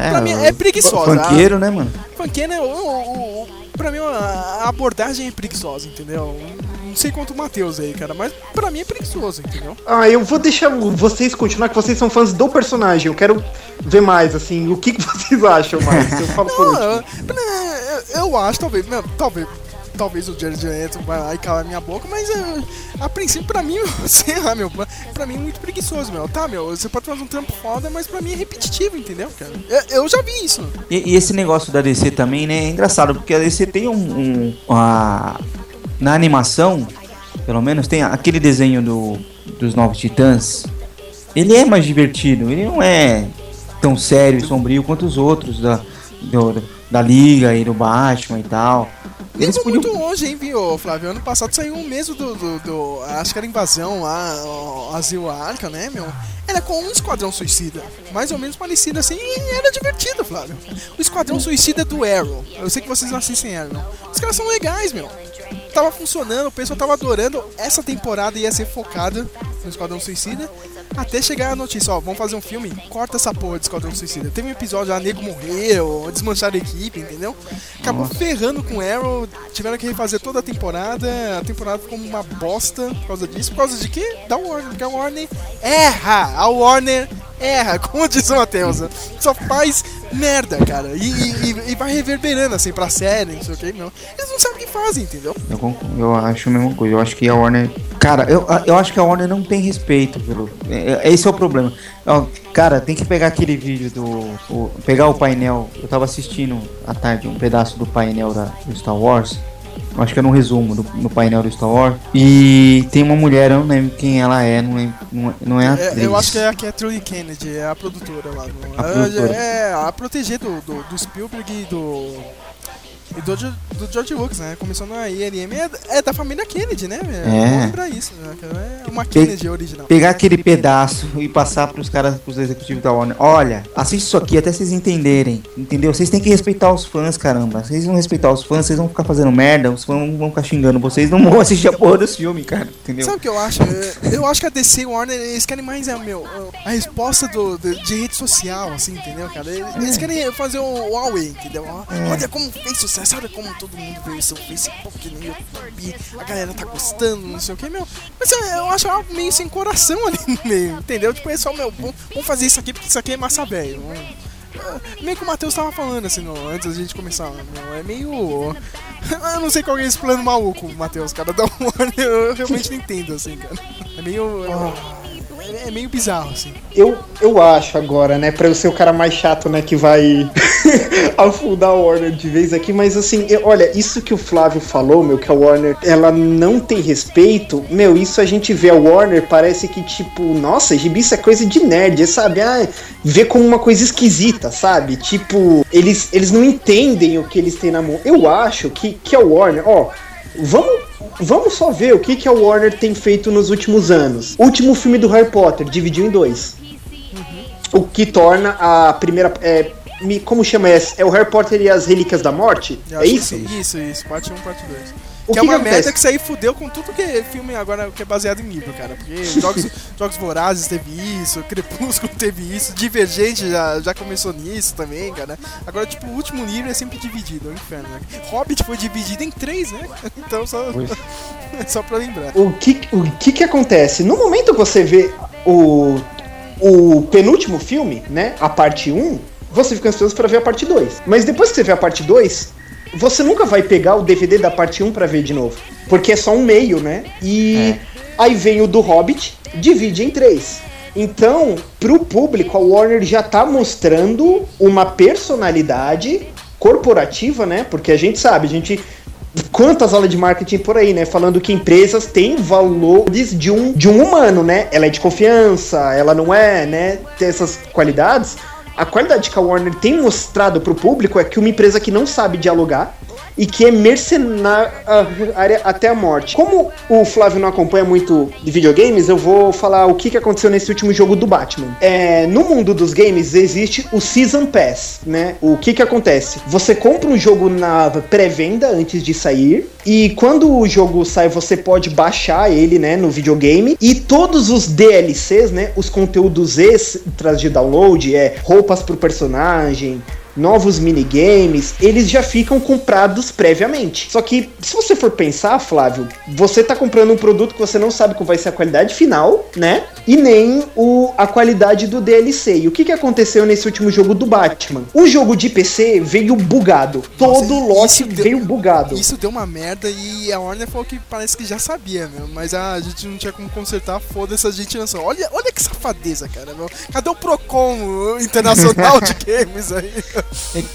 pra mim é preguiçosa. Funkeiro, né, mano? Funkeiro, né, o, o, o, pra mim a abordagem é preguiçosa, entendeu? Não sei quanto o Matheus aí, cara, mas pra mim é preguiçoso, entendeu? Ah, eu vou deixar vocês continuar, que vocês são fãs do personagem. Eu quero ver mais, assim, o que, que vocês acham mais. Eu falo por Não, último. eu, eu- eu acho, talvez, não, talvez, talvez o Jared Leto vai lá e calar minha boca, mas eh, a princípio, pra mim, sei lá, meu, pra mim é muito preguiçoso, meu. Tá, meu, você pode fazer um trampo foda, mas pra mim é repetitivo, entendeu, cara? Eu, eu já vi isso. E, e esse negócio da DC também, né? É engraçado, porque a DC tem um. um a- na animação, pelo menos, tem aquele desenho do, dos Novos Titãs. Ele é mais divertido, ele não é tão sério e sombrio quanto os outros da, do- da Liga e do Batman e tal. Nem podiam. muito longe, hein, viu, Flávio? Ano passado saiu um mesmo do, do, do- Acho que era invasão lá, o Asilo Arca, né, meu? Era com um esquadrão suicida. Mais ou menos parecido assim e era divertido, Flávio. O esquadrão suicida do Arrow. Eu sei que vocês não assistem Arrow. Os caras são legais, meu. Tava funcionando, o pessoal tava adorando. Essa temporada ia ser focada no Esquadrão Suicida. Até chegar a notícia, ó, vamos fazer um filme, corta essa porra de Esquadrão Suicida. Teve um episódio lá, nego morreu, desmancharam a equipe, entendeu? Acabou ferrando com o Arrow, tiveram que refazer toda a temporada, a temporada ficou uma bosta por causa disso. Por causa de quê? Da Warner, porque a Warner erra! A Warner erra, como diz o Matheus. né? Só faz merda, cara. E, e- e- vai reverberando assim pra série, não sei o que, não. Eles não sabem o que fazem, entendeu? Eu, eu acho a mesma coisa. Eu acho que a Warner. Cara, eu, eu acho que a Warner não tem respeito pelo. é- é- Esse é o problema. Cara, tem que pegar aquele vídeo do. o- pegar o painel. Eu tava assistindo à tarde um pedaço do painel da, do Star Wars. Acho que era um resumo do, no painel do Star Wars. E tem uma mulher, eu não lembro quem ela é, não, lembro, não, é- não é É, atriz. eu acho que é a Kathleen Kennedy, é a produtora lá. no- A produtora. É, a proteger do, do, do Spielberg e do. E do, do George Lucas, né? Começou na ILM, é, é da família Kennedy, né? É. Vamos lembrar isso, né? É uma Kennedy original. pegar aquele pedaço e passar pros caras, pros executivos da Warner. Olha, assiste isso aqui até vocês entenderem. Entendeu? Vocês têm que respeitar os fãs, caramba. Vocês vão respeitar os fãs, vocês vão ficar fazendo merda, os fãs vão ficar xingando vocês, não vão assistir a porra desse filme, cara. Entendeu? Sabe o que eu acho? É, Eu acho que a DC e Warner, eles querem mais, é, meu, a resposta do, de, de rede social, assim, entendeu, cara? Eles, querem fazer o, o Huawei, entendeu? Olha como fez sucesso, olha como todo mundo isso no Facebook, no YouTube, a galera tá gostando, não sei o que, meu. Mas é, eu acho algo meio sem coração ali no meio, entendeu? Tipo, é só, meu, vamos, vamos fazer isso aqui porque isso aqui é massa velho. Ah, Meio que o Matheus tava falando, assim, no, antes da gente começar, meu, é meio... Eu não sei qual é esse plano maluco, Matheus, cara, da Warner, eu realmente não entendo, assim, cara. É meio... É, é meio bizarro, assim. Eu, eu acho agora, né, pra eu ser o cara mais chato, né, que vai afundar a Warner de vez aqui, mas assim, eu- olha, isso que o Flávio falou, meu, que a Warner, ela não tem respeito, meu, isso a gente vê a Warner, parece que tipo, nossa, gibi isso é coisa de nerd, é, sabe? Ah, vê como uma coisa esquisita, sabe? Tipo, eles, eles não entendem o que eles têm na mão. Eu acho que, que a Warner, ó, Vamos, vamos só ver o que, que a Warner tem feito nos últimos anos. O último filme do Harry Potter dividiu em dois. O que torna a primeira. É, me- como chama essa? É o Harry Potter e as Relíquias da Morte? Eu É isso? sim. Isso, isso, parte 1, parte 2. O que, que é uma que merda que isso aí fudeu com tudo que é filme agora que é baseado em livro, cara. Porque Jogos, Jogos Vorazes teve isso, Crepúsculo teve isso, Divergente já, já começou nisso também, cara. Agora, tipo, o último livro é sempre dividido, é um inferno, né? Hobbit foi dividido em três, né? Então, só, só pra lembrar. O que, o que que acontece? No momento que você vê o, o penúltimo filme, né? A parte 1, você fica ansioso pra ver a parte 2. Mas depois que você vê a parte 2, você nunca vai pegar o DVD da parte 1 pra ver de novo. Porque é só um meio, né? E aí vem o do Hobbit, divide em três. Então, pro público, a Warner já tá mostrando uma personalidade corporativa, né? Porque a gente sabe, a gente quantas aulas de marketing por aí, né? Falando que empresas têm valores de um, de um humano, né? Ela é de confiança, ela não é, né? Tem essas qualidades. A qualidade que a Warner tem mostrado pro público é que uma empresa que não sabe dialogar e que é mercenária até a morte. Como o Flávio não acompanha muito de videogames, eu vou falar o que, que aconteceu nesse último jogo do Batman. É, no mundo dos games existe o Season Pass, né? O que que acontece? Você compra um jogo na pré-venda antes de sair e quando o jogo sai você pode baixar ele, né, no videogame e todos os DLCs, né, os conteúdos extras de download, é roupas pro personagem, novos minigames, eles já ficam comprados previamente. Só que, se você for pensar, Flávio, você tá comprando um produto que você não sabe qual vai ser a qualidade final, né? E nem o, a qualidade do DLC. E o que, que aconteceu nesse último jogo do Batman? O jogo de PC veio bugado. Todo Nossa, lote isso deu- veio bugado. Isso deu uma merda e a Warner falou que parece que já sabia, meu. Mas a gente não tinha como consertar, foda-se, a gente lançou. Olha, olha que safadeza, cara, meu. Cadê o Procon internacional de games aí?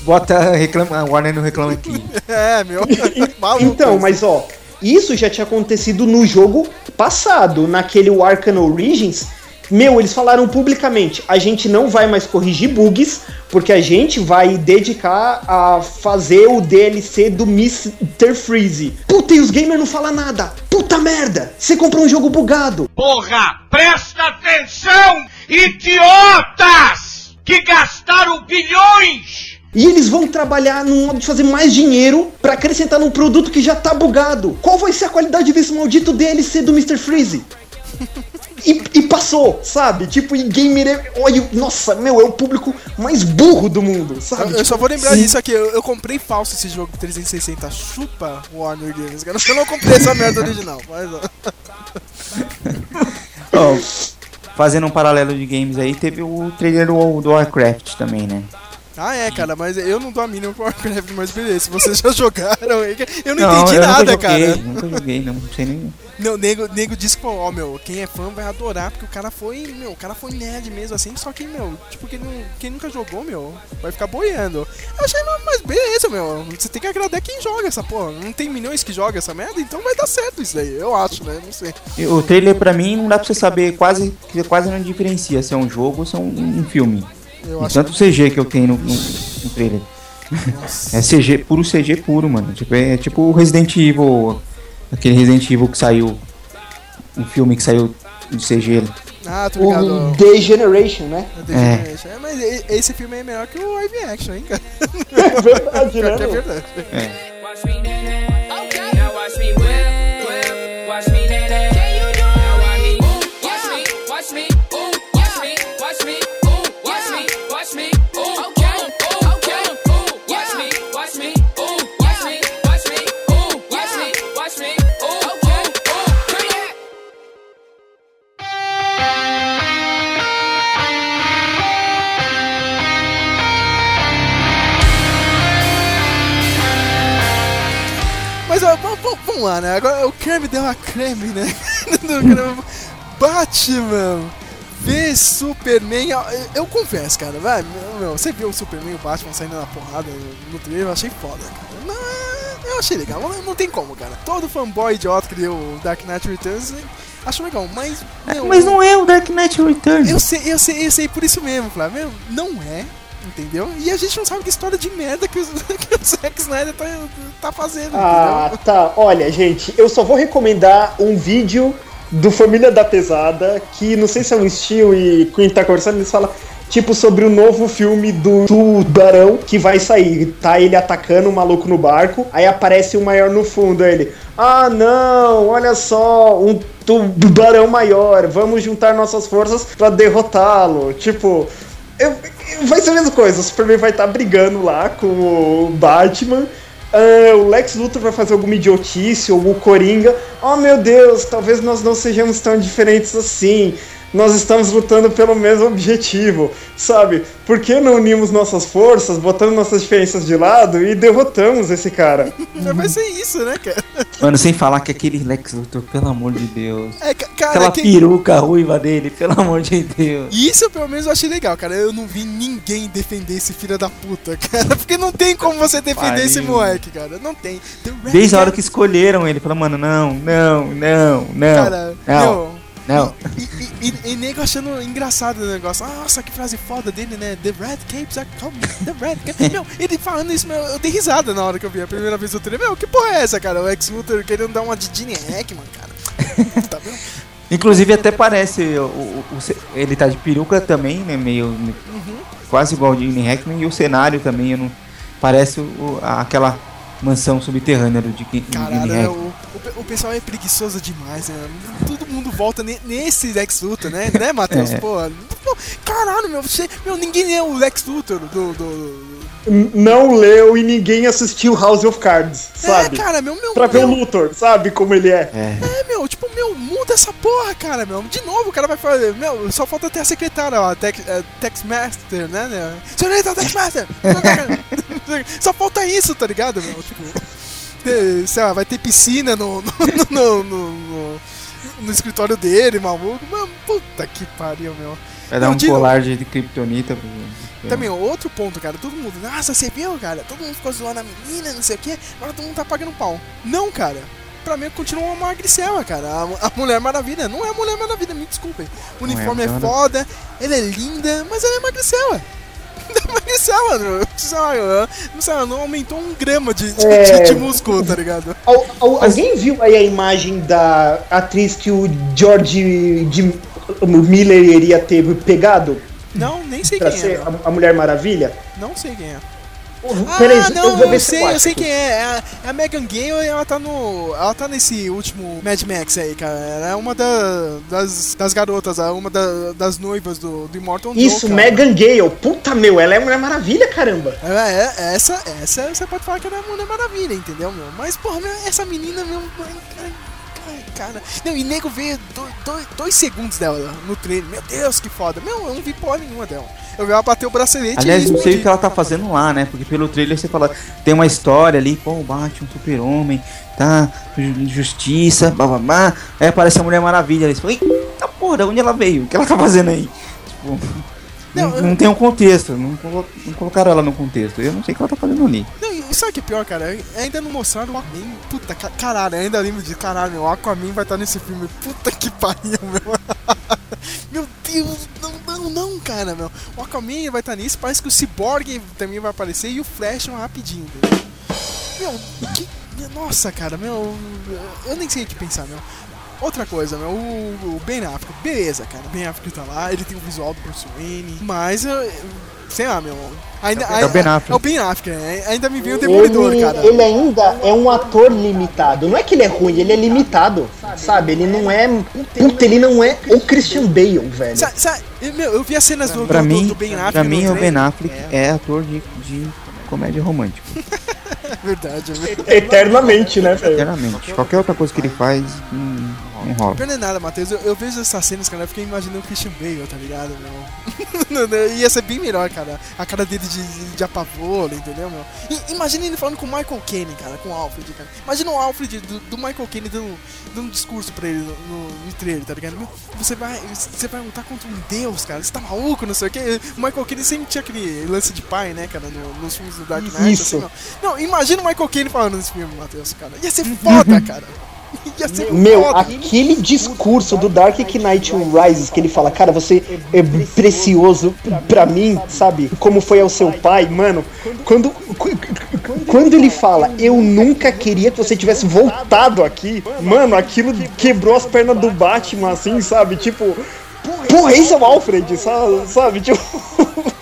Bota reclama, a Warner não reclama aqui. É, meu. Maluco Então, isso. mas ó, isso já tinha acontecido no jogo passado, naquele Arkham Origins. Meu, eles falaram publicamente: a gente não vai mais corrigir bugs, porque a gente vai dedicar a fazer o DLC do Mr. Freeze. Puta, e os gamers não falam nada. Puta merda! Você comprou um jogo bugado. Porra, presta atenção, idiotas! Que gastaram bilhões! E eles vão trabalhar num modo de fazer mais dinheiro pra acrescentar num produto que já tá bugado. Qual vai ser a qualidade desse maldito DLC do Mr. Freeze? E, e passou, sabe? Tipo, e gamer é. Olha, nossa, meu, é o público mais burro do mundo, sabe? Eu, eu Tipo, só vou lembrar sim. disso aqui, eu, eu comprei falso esse jogo 360, chupa Warner Games, cara. Eu não comprei essa merda original, mas ó. Ó, fazendo um paralelo de games aí, teve o trailer do, do Warcraft também, né? Ah, é, cara, mas eu não dou a mínima pro Warcraft, mas beleza. Vocês já jogaram, eu não, Não, entendi eu nunca nada, joguei, cara. Nunca joguei, não sei nem. Não, nego, nego disse que, ó, meu, quem é fã vai adorar, porque o cara foi, meu, o cara foi nerd mesmo, assim, só que, meu, tipo, quem, não, quem nunca jogou, meu, vai ficar boiando. Eu achei, mas- beleza, meu, você tem que agradar quem joga essa porra. Não tem milhões que jogam essa merda, então vai dar certo isso daí, eu acho, né, não sei. O trailer pra mim não dá pra você saber, quase, quase não diferencia se é um jogo ou se é um, um filme. Eu E acho tanto o CG que eu tenho no, no- no trailer. É CG, puro CG puro, mano. Tipo, é tipo o Resident Evil. Aquele Resident Evil que saiu. Um filme que saiu de CG. Ah, tô O ligado. The Generation, né? The Generation. É, mas esse filme é melhor que o live action, hein, cara? É verdade, que é né? verdade. Watch Mas ó, vamos lá, né? Agora o creme deu a creme, né? Batman vê Superman. Eu, confesso, cara, vai, meu, você viu o Superman e o Batman saindo na porrada no trailer, eu achei foda, cara. Não, eu achei legal, não, não tem como, cara. Todo fanboy idiota que deu o Dark Knight Returns achou legal, mas. Meu, Mas não é o Dark Knight Returns. Eu sei, eu sei, eu sei por isso mesmo, Flávio. Não é, entendeu? E a gente não sabe que história de merda que, os, que o Zack Snyder tá, tá fazendo, Ah, entendeu? tá. Olha, gente, eu só vou recomendar um vídeo do Família da Pesada, que não sei se é um estilo e Queen tá conversando, eles falam tipo sobre o novo filme do Tubarão que vai sair. Tá ele atacando o maluco no barco, aí aparece o maior no fundo, aí ele. Ah, não, olha só, um tubarão maior, vamos juntar nossas forças pra derrotá-lo. Tipo, vai ser a mesma coisa, o Superman vai estar brigando lá com o Batman. ah, o Lex Luthor vai fazer alguma idiotice, ou o Coringa. Oh meu Deus, talvez nós não sejamos tão diferentes assim. Nós estamos lutando pelo mesmo objetivo, sabe? Por que não unimos nossas forças, botando nossas diferenças de lado e derrotamos esse cara? Vai ser isso, né, cara? Mano, sem falar que aquele Lex Luthor, pelo amor de Deus. É, ca- cara, Aquela quem- peruca ruiva dele, pelo amor de Deus. Isso pelo menos eu achei legal, cara. Eu não vi ninguém defender esse filho da puta, cara. Porque não tem como você defender Pariu. esse moleque, cara. Não tem. Desde a hora que escolheram ele, falou, mano, não, não, não, não. Cara, não, meu, não. E, e, e, e nego achando engraçado o negócio. Nossa, que frase foda dele, né? The Red Capes are coming. The Red Capes. meu, ele falando isso, meu, eu dei risada na hora que eu vi a primeira vez o trailer. Meu, que porra é essa, cara? O Ex Luthor querendo dar uma de Gene Hackman, cara. tá vendo? Inclusive até parece, o, o- o ele tá de peruca também, né, meio, Uhum. quase igual o Gene Hackman, e o cenário também, não, parece aquela mansão subterrânea do Gene Caralho, né, Hackman. O, o, pe- o pessoal é preguiçoso demais, né? Todo mundo volta ne- nesse Lex Luthor, né? Né, Matheus? É. Pô, pô, caralho, meu, você, meu, ninguém é o Lex Luthor do. do- N- Não leu e ninguém assistiu House of Cards, sabe? É, cara, meu, meu. Pra ver meu, o Luthor, sabe como ele é? É. É, meu, tipo, meu, muda essa porra, cara, meu. De novo, o cara vai falar, meu, só falta ter a secretária, ó, a Tex, é, Tex Master, né, né? Senhorita Tex Master! só falta isso, tá ligado, meu? Tipo, ter, sei lá, vai ter piscina no, no, no, no, escritório dele, maluco. Mano, puta que pariu, meu. Vai dar um de- colar de, de kryptonita. pro- Também, outro ponto, cara, todo mundo, nossa, você viu, cara? Todo mundo ficou zoando a menina, não sei o que, agora todo mundo tá pagando pau. Não, cara. Pra mim continua uma magricela, cara. A, a Mulher Maravilha não é a Mulher Maravilha, me desculpem. O é, uniforme é, cara. foda, ela é linda, mas ela é magricela. É magricela, meu. Sei lá, não sei lá, não aumentou um grama de, de, É. de- de músculo, tá ligado? Al- al- Alguém viu aí a imagem da atriz que o George de Miller iria ter pegado Não, nem sei pra quem é. ser Não, a, a Mulher Maravilha? não sei quem é. Ah, Ah, não, eu se sei, eu sei quem é. É a, é a Megan Gale e ela tá no. Ela tá nesse último Mad Max aí, cara. Ela é uma da- das, das garotas, é uma da- das noivas do, do Immortal Joe, Isso, cara. Megan Gale. Puta, meu, ela é Mulher Maravilha, caramba. Ela é, essa, essa você pode falar que ela é Mulher Maravilha, entendeu, meu? Mas, porra, essa menina, meu. Ai, cara. Não, e nego do- dois, dois segundos dela no trailer. Meu Deus, que foda. Meu, eu não vi porra nenhuma dela. Eu vi ela bater o bracelete Aliás, não sei o que ela tá fazendo lá, né? Porque pelo trailer você fala, tem uma história ali, pô, bate um super-homem, tá? Ju- Justiça, bababá. Aí aparece a Mulher Maravilha. Eles falam, eita porra, de onde ela veio? O que ela tá fazendo aí? Tipo, não, Não, eu- não tem um contexto, não, não colocaram ela no contexto. Eu não sei o que ela tá fazendo ali. Não, sabe o que é pior, cara? Ainda não mostraram o Aquaman. Puta, ca- caralho, ainda lembro de caralho, o Aquaman vai estar nesse filme. Puta que pariu, meu. meu Deus, não, não, não, cara, meu. O Aquaman vai estar nisso, parece que o Cyborg também vai aparecer e o Flash rapidinho? Meu, que. Nossa, cara, meu. Eu nem sei o que pensar, meu. Outra coisa, meu, o Ben Affleck, beleza, cara, Ben Affleck tá lá, ele tem o visual do Bruce Wayne, mas eu, sei lá, meu, ainda, É o Ben Affleck. é o Ben Affleck, né? ainda me veio o Demolidor, Ele, cara. ele ainda é um ator limitado. Não é que ele é ruim, ele é limitado. Sabe? Ele não é. Puta, ele não é o Christian Bale, velho. Sa- sa- eu- meu, eu vi as cenas do, Pra do, mim, do Ben Affleck pra mim o Ben. Affleck é ator de, de comédia romântica. É verdade, é verdade. Eternamente, né, velho? Sinceramente. Qualquer outra coisa que ele faz, hum, não rola. Pior não é nada, Matheus. Eu, eu vejo essas cenas, cara, eu fiquei imaginando o Christian Bale, tá ligado, meu? Não, não, Ia ser bem melhor, cara. A cara dele de, de apavoro, entendeu, meu? E, imagina ele falando com o Michael Caine, cara, com o Alfred, cara. Imagina o Alfred do, do Michael Caine dando, dando um discurso pra ele no, no, no trailer, tá ligado? Meu, você vai, você vai lutar contra um deus, cara. Você tá maluco, não sei o que. O Michael Caine sempre tinha aquele lance de pai, né, cara, no- nos filmes do Dark Knight. Isso. Assim, meu. Não, imagina o Michael Caine falando nesse filme, Matheus, cara. Ia ser foda, cara. Meu, aquele discurso do Dark Knight Rises que ele fala, cara, você é precioso pra mim, sabe? Como foi ao seu pai, mano. Quando, qu- quando ele fala, eu nunca queria que você tivesse voltado aqui, mano, aquilo quebrou as pernas do Batman, assim, sabe? Tipo, porra, esse é o Alfred, sabe? Tipo.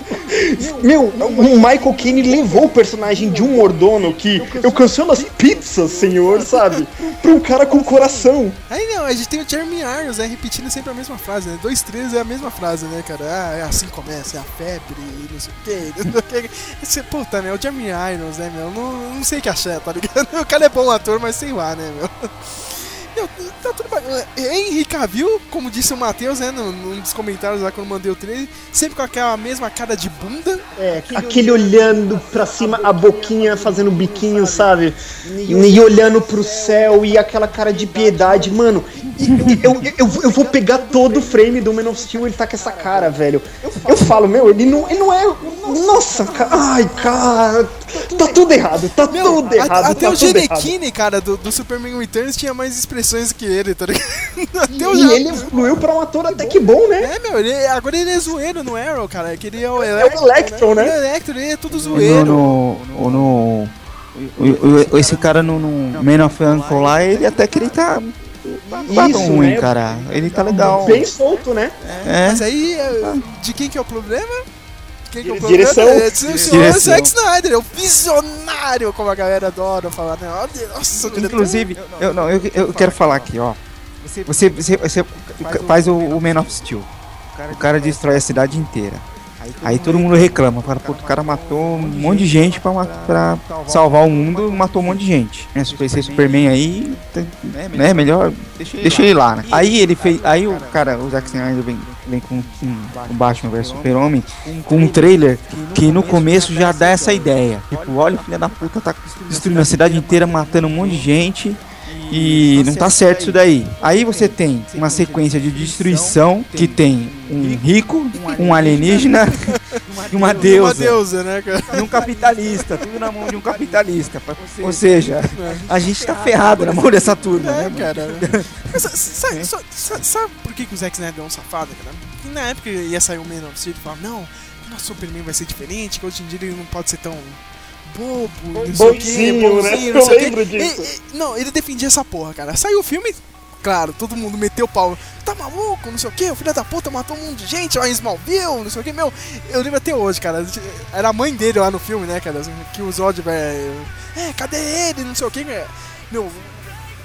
Meu, o Michael Caine levou o personagem de um mordomo que eu cancelo as pizzas, senhor, sabe? Pra um cara com coração. Aí não, a gente tem o Jeremy Irons, né, repetindo sempre a mesma frase, né? Dois, três é a mesma frase, né, cara? Ah, é assim começa, é a febre, e não sei o que. Esse, puta, né, o Jeremy Irons, né, meu? Não, não sei o que achar, tá ligado? O cara é bom ator, mas sei lá, né, meu? Meu, tá tudo bem. Henry Cavill, como disse o Matheus, né, num, num dos comentários lá quando eu mandei o trailer, sempre com aquela mesma cara de bunda. É, aquele olhando pra cima, a boquinha fazendo biquinho, sabe? E olhando pro céu e aquela cara de piedade, mano. Eu, eu, eu vou pegar todo o frame do Man of Steel, ele tá com essa cara, velho. Eu falo, meu, ele não, ele não é. Nossa, cara. Ai, cara. Tá tudo errado, tá tudo a- errado. até tá o tudo. Giannichini, cara, do, do Superman Returns tinha mais expressões que ele, tá ligado? Até E Ja- ele evoluiu pra um ator até que bom, né? É, meu, ele, agora ele é zoeiro no Arrow, cara. Que ele é o É o Electron, Ele é né? o Electro, ele é tudo No, zoeiro. no, no, no- o- o- esse cara no, no Man of Uncle lá, ele até que ele tá. Isso, tão ruim, né? cara. Ele tá legal. Bem solto, né? É. Mas aí, é, de quem que é o problema? Quem que é o Direção. É do senhor Direção. Zack Snyder, é o visionário, como a galera adora falar, né? Nossa, o Inclusive, eu, não, eu, eu quero falar aqui, ó. Você, você, você faz o, o Man of Steel. O cara destrói a cidade inteira. Aí todo mundo reclama, fala, pô, o cara matou um monte de gente pra, pra salvar o mundo, matou um monte de gente. Né, se esse Superman aí, tá- né, melhor deixa ele lá, né? Aí ele fez, aí o cara, o Zack Snyder vem, vem com um, o Batman vs Super-Homem, com um trailer que no começo já dá essa ideia. Tipo, olha o filho da puta, tá destruindo a cidade inteira, matando um monte de gente. E não tá certo isso daí. Aí você tem uma sequência de destruição que tem um rico, um alienígena e uma Uma deusa. deusa, né, cara? E um capitalista, tudo na mão de um capitalista. Ou seja, a gente tá ferrado na mão dessa turma, né? É, mano? cara. Sabe, por que, que o Zack Snyder é um safado, cara? Porque na época ia sair o Man of Steel e falava, não, o nosso Superman vai ser diferente, que hoje em dia ele não pode ser tão bobo, não sei o quê, Bonzinho, né? não sei o quê. lembro disso. Não, ele defendia essa porra, cara. Saiu o filme, claro, todo mundo meteu o pau. Tá maluco, não sei o que, o filho da puta matou um monte de gente, ó, em Smallville, não sei o que, meu. Eu lembro até hoje, cara. Era a mãe dele lá no filme, né, cara? Que o Zod, velho. É, cadê ele? Não sei o que, Meu,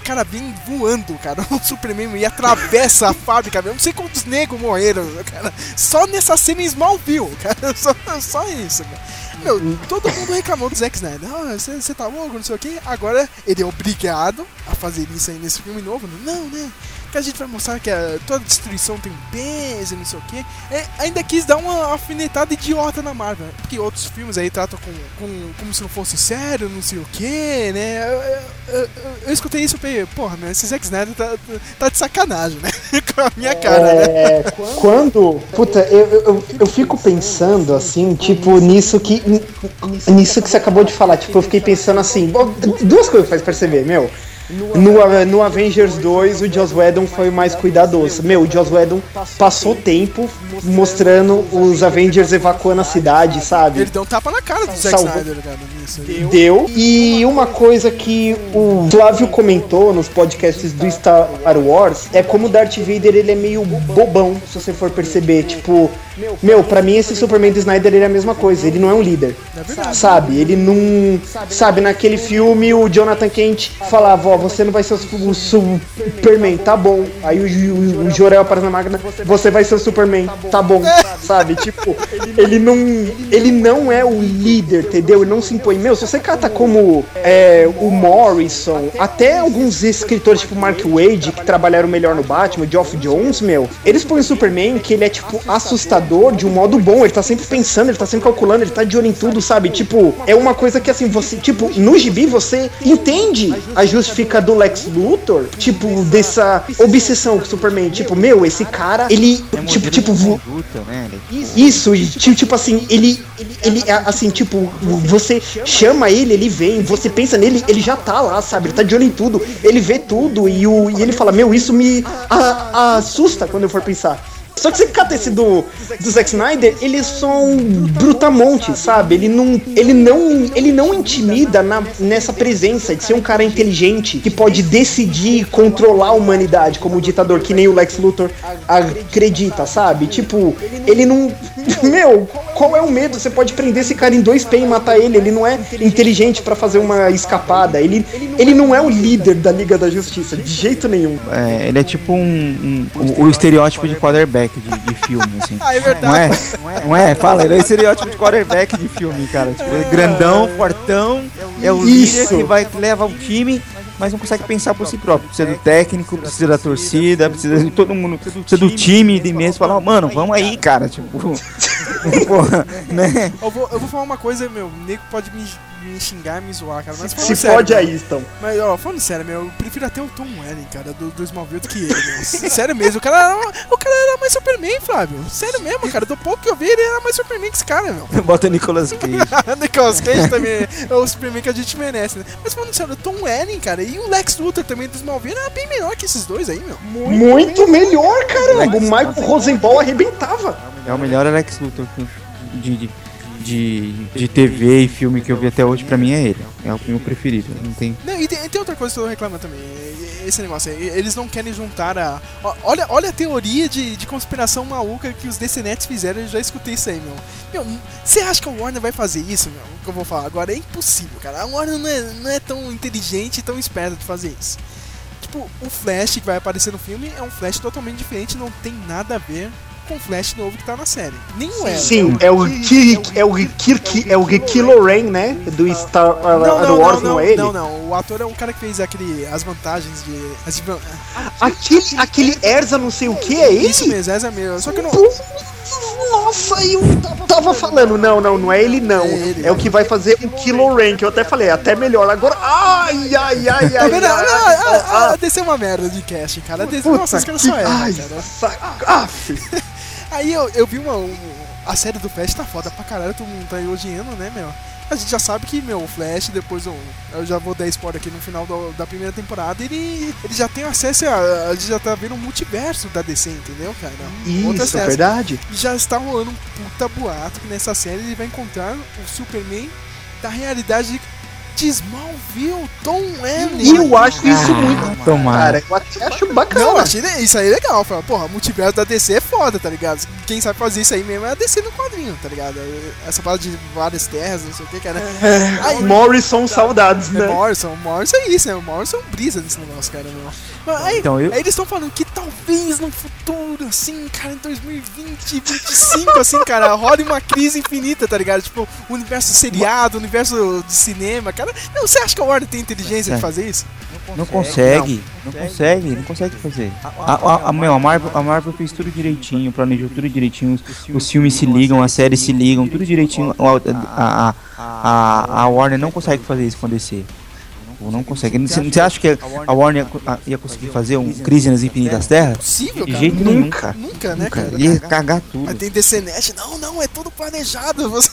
cara vem voando, cara. O Superman e atravessa a fábrica, meu. Não sei quantos negros morreram, cara. Só nessa cena em Smallville, cara. Só, só isso, cara. Meu, todo mundo reclamou do Zack Snyder. Ah, você tá louco, não sei o que. Agora ele é obrigado a fazer isso aí nesse filme novo. Não, né? Que a gente vai mostrar que a- toda destruição tem um peso, não sei o que. ainda quis dar uma alfinetada idiota na Marvel. né? Porque outros filmes aí tratam com, com como se não fosse sério, não sei o que, né? Eu, eu- eu- eu escutei isso e falei, porra, meu, esse Zack Snyder tá, tá de sacanagem, né? Com a minha cara, né? É, quando. Puta, eu, eu, fico pensando assim, tipo, nisso que. Nisso que você acabou de falar. Tipo, eu fiquei pensando assim. Duas coisas faz perceber, meu. No, no Avengers 2, o Joss Whedon foi mais cuidadoso. Meu, o Joss Whedon passou tempo mostrando os Avengers evacuando a cidade, sabe? Ele deu um tapa na cara do Zack. Snyder, cara, nisso aí. Deu. E uma coisa que o Flávio comentou nos podcasts do Star Wars é como o Darth Vader ele é meio bobão, se você for perceber. Tipo, meu, pra mim esse Superman do Snyder ele é a mesma coisa. Ele não é um líder. Sabe? Ele não. Sabe, naquele filme o Jonathan Kent falava: Ó, você não vai ser o su- o Superman, tá bom. Aí o, o, o Jorel aparece na máquina: Você vai ser o Superman, tá bom. Sabe? Tipo, ele não. Ele não é o líder, entendeu? Ele não se impõe. Meu, se você cata como é, o Morrison, até alguns escritores tipo Mark Wade, que trabalharam melhor no Batman, Geoff Jones, meu, eles põem o Superman que ele é tipo assustador de um modo bom. Ele tá sempre pensando, ele tá sempre calculando, ele tá de olho em tudo, sabe? Tipo, é uma coisa que assim, você, tipo, no gibi você entende a do Lex Luthor, tipo, dessa obsessão com o Superman. Tipo, meu, esse cara, ele, tipo, tipo, Luta, né? Ele- isso, e, ti- tipo assim, ele, ele, é, assim, tipo, você chama ele, ele vem, você pensa nele, ele já tá lá, sabe? Ele tá de olho em tudo, ele vê tudo e, o, e ele fala, meu, isso me a- assusta quando eu for pensar. Só que você cata esse do, do Zack Snyder, ele só um brutamonte, sabe? Ele não, ele não, ele não intimida na, nessa presença de ser um cara inteligente que pode decidir controlar a humanidade como ditador, que nem o Lex Luthor acredita, sabe? Tipo, ele não. Meu, qual é o medo? Você pode prender esse cara em dois pés e matar ele. Ele não é inteligente pra fazer uma escapada. Ele, ele não é o líder da Liga da Justiça, de jeito nenhum. É, ele é tipo um, um- o, o estereótipo de quarterback de, de filme, assim. Ah, é Não é? verdade. Não é? Fala, ele é o estereótipo de quarterback de filme, cara. Tipo, ele é grandão, fortão, é o líder Isso. que vai levar o time, mas não consegue pensar por si próprio. Precisa do técnico, precisa da torcida, precisa de todo mundo, precisa do time de mesmo. Falar, mano, vamos aí, cara. Tipo, porra, né? Eu vou, eu vou falar uma coisa, meu, o nego pode me, me xingar, me zoar, cara, mas falando Se sério, pode aí, então. Mas, ó, falando sério, meu, eu prefiro até o Tom Welling, cara, do, do Smallville do que ele, meu. Sério mesmo, o cara, era, o cara era mais Superman, Flávio. Sério mesmo, cara, do pouco que eu vi, ele era mais Superman que esse cara, meu. Bota Nicolas Cage. Nicolas Cage também é o Superman que a gente merece, né? Mas falando sério, o Tom Welling, cara, e o Lex Luthor também do Smallville era bem melhor que esses dois aí, meu. Muito melhor, caramba. O Michael Rosenbaum arrebentava. É o melhor Alex Luthor que- de, de, de, de TV e filme que eu vi até hoje, pra mim é ele. É o meu preferido. Não tem. Não, e tem, e tem outra coisa que eu tô reclamando também. Esse negócio aí, eles não querem juntar a. Olha, olha a teoria de, de conspiração maluca que os DCNets fizeram, eu já escutei isso aí, meu. Meu, você acha que a Warner vai fazer isso, meu? O que eu vou falar agora é impossível, cara. A Warner não é, não é tão inteligente e tão esperta de fazer isso. Tipo, o Flash que vai aparecer no filme é um Flash totalmente diferente, não tem nada a ver com o Flash novo que tá na série. Nem o Arrow. Sim, é o Kirk, é o Kirk, é o Kylo Ren, né? Do Star Não, não, Wars, não, não, não, é ele? não, não. O ator é um cara que fez aquele. as vantagens de. As, Aquele, aquele Erza não sei o que é ele? Isso mesmo, essa mesmo. Só que não. Nossa, eu tava falando, não, não, não é ele não. É ele. É o que vai fazer o Kylo Ren, que eu até falei, até melhor. Agora, ai, ai, ai, Tá ai, vendo? ai, Ah, ai, ah, ai, ah, desceu uma merda de casting, cara. A DC, Puta nossa, os caras que- só erram, ai, cara. saca- af. Aí eu, eu vi uma. um- a série do Flash tá foda pra caralho, todo mundo tá elogiando, né, meu? A gente já sabe que, meu, o Flash, depois eu, eu já vou dar spoiler aqui no final do- da primeira temporada, ele, ele já tem acesso a. A gente já tá vendo um multiverso da DC, entendeu, cara? Isso, é verdade. E já está rolando um puta boato que nessa série ele vai encontrar o Superman da realidade Smallville, Tom. E eu acho isso muito. Tomara. Cara, eu até acho bacana. Não, eu achei isso aí legal. Falei, porra, multiverso da DC é foda, tá ligado? Quem sabe fazer isso aí mesmo é a DC no quadrinho, tá ligado? Essa parada de várias terras, não sei o que, cara. Aí, Morrison saudades, é né? Morrison, o Morrison é isso, né? O Morrison brisa nesse negócio, cara, meu. Mas Aí, Então, eu- aí eles estão falando que talvez no futuro, assim, cara, em 2020, 25, assim, cara, role uma crise infinita, tá ligado? Tipo, o universo seriado, o universo de cinema, cara. Não, você acha que a Warner tem inteligência de É. fazer isso? Não consegue, não consegue, não consegue fazer. A, a, a, meu, a, Marvel, a Marvel fez tudo direitinho, planejou tudo direitinho, os, filmes se ligam, as séries se ligam, tudo direitinho. A, a, a, a Warner não consegue fazer isso com Ou Não consegue. Você, você acha que a Warner ia, conseguir fazer um Crise nas Infinitas Terras? Possível, De cara. jeito nenhum, nunca. Nunca, né, Nunca. cara? Ia cagar tudo. Mas tem DCNet, não, não, é tudo planejado. Você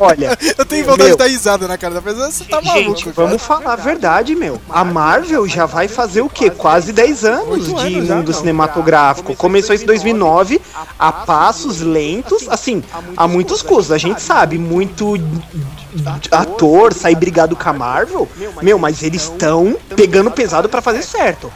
Olha, Eu tenho vontade Meu. de dar risada na cara da pessoa, você tá maluco. gente, vamos falar a verdade, meu. A Marvel já vai fazer o quê? Quase 10 anos de mundo não. cinematográfico. Começou isso em 2009, a passos lentos, assim, a muitos custos. A gente sabe, muito ator sair brigado com a Marvel. Meu, mas eles estão pegando pesado pra fazer certo.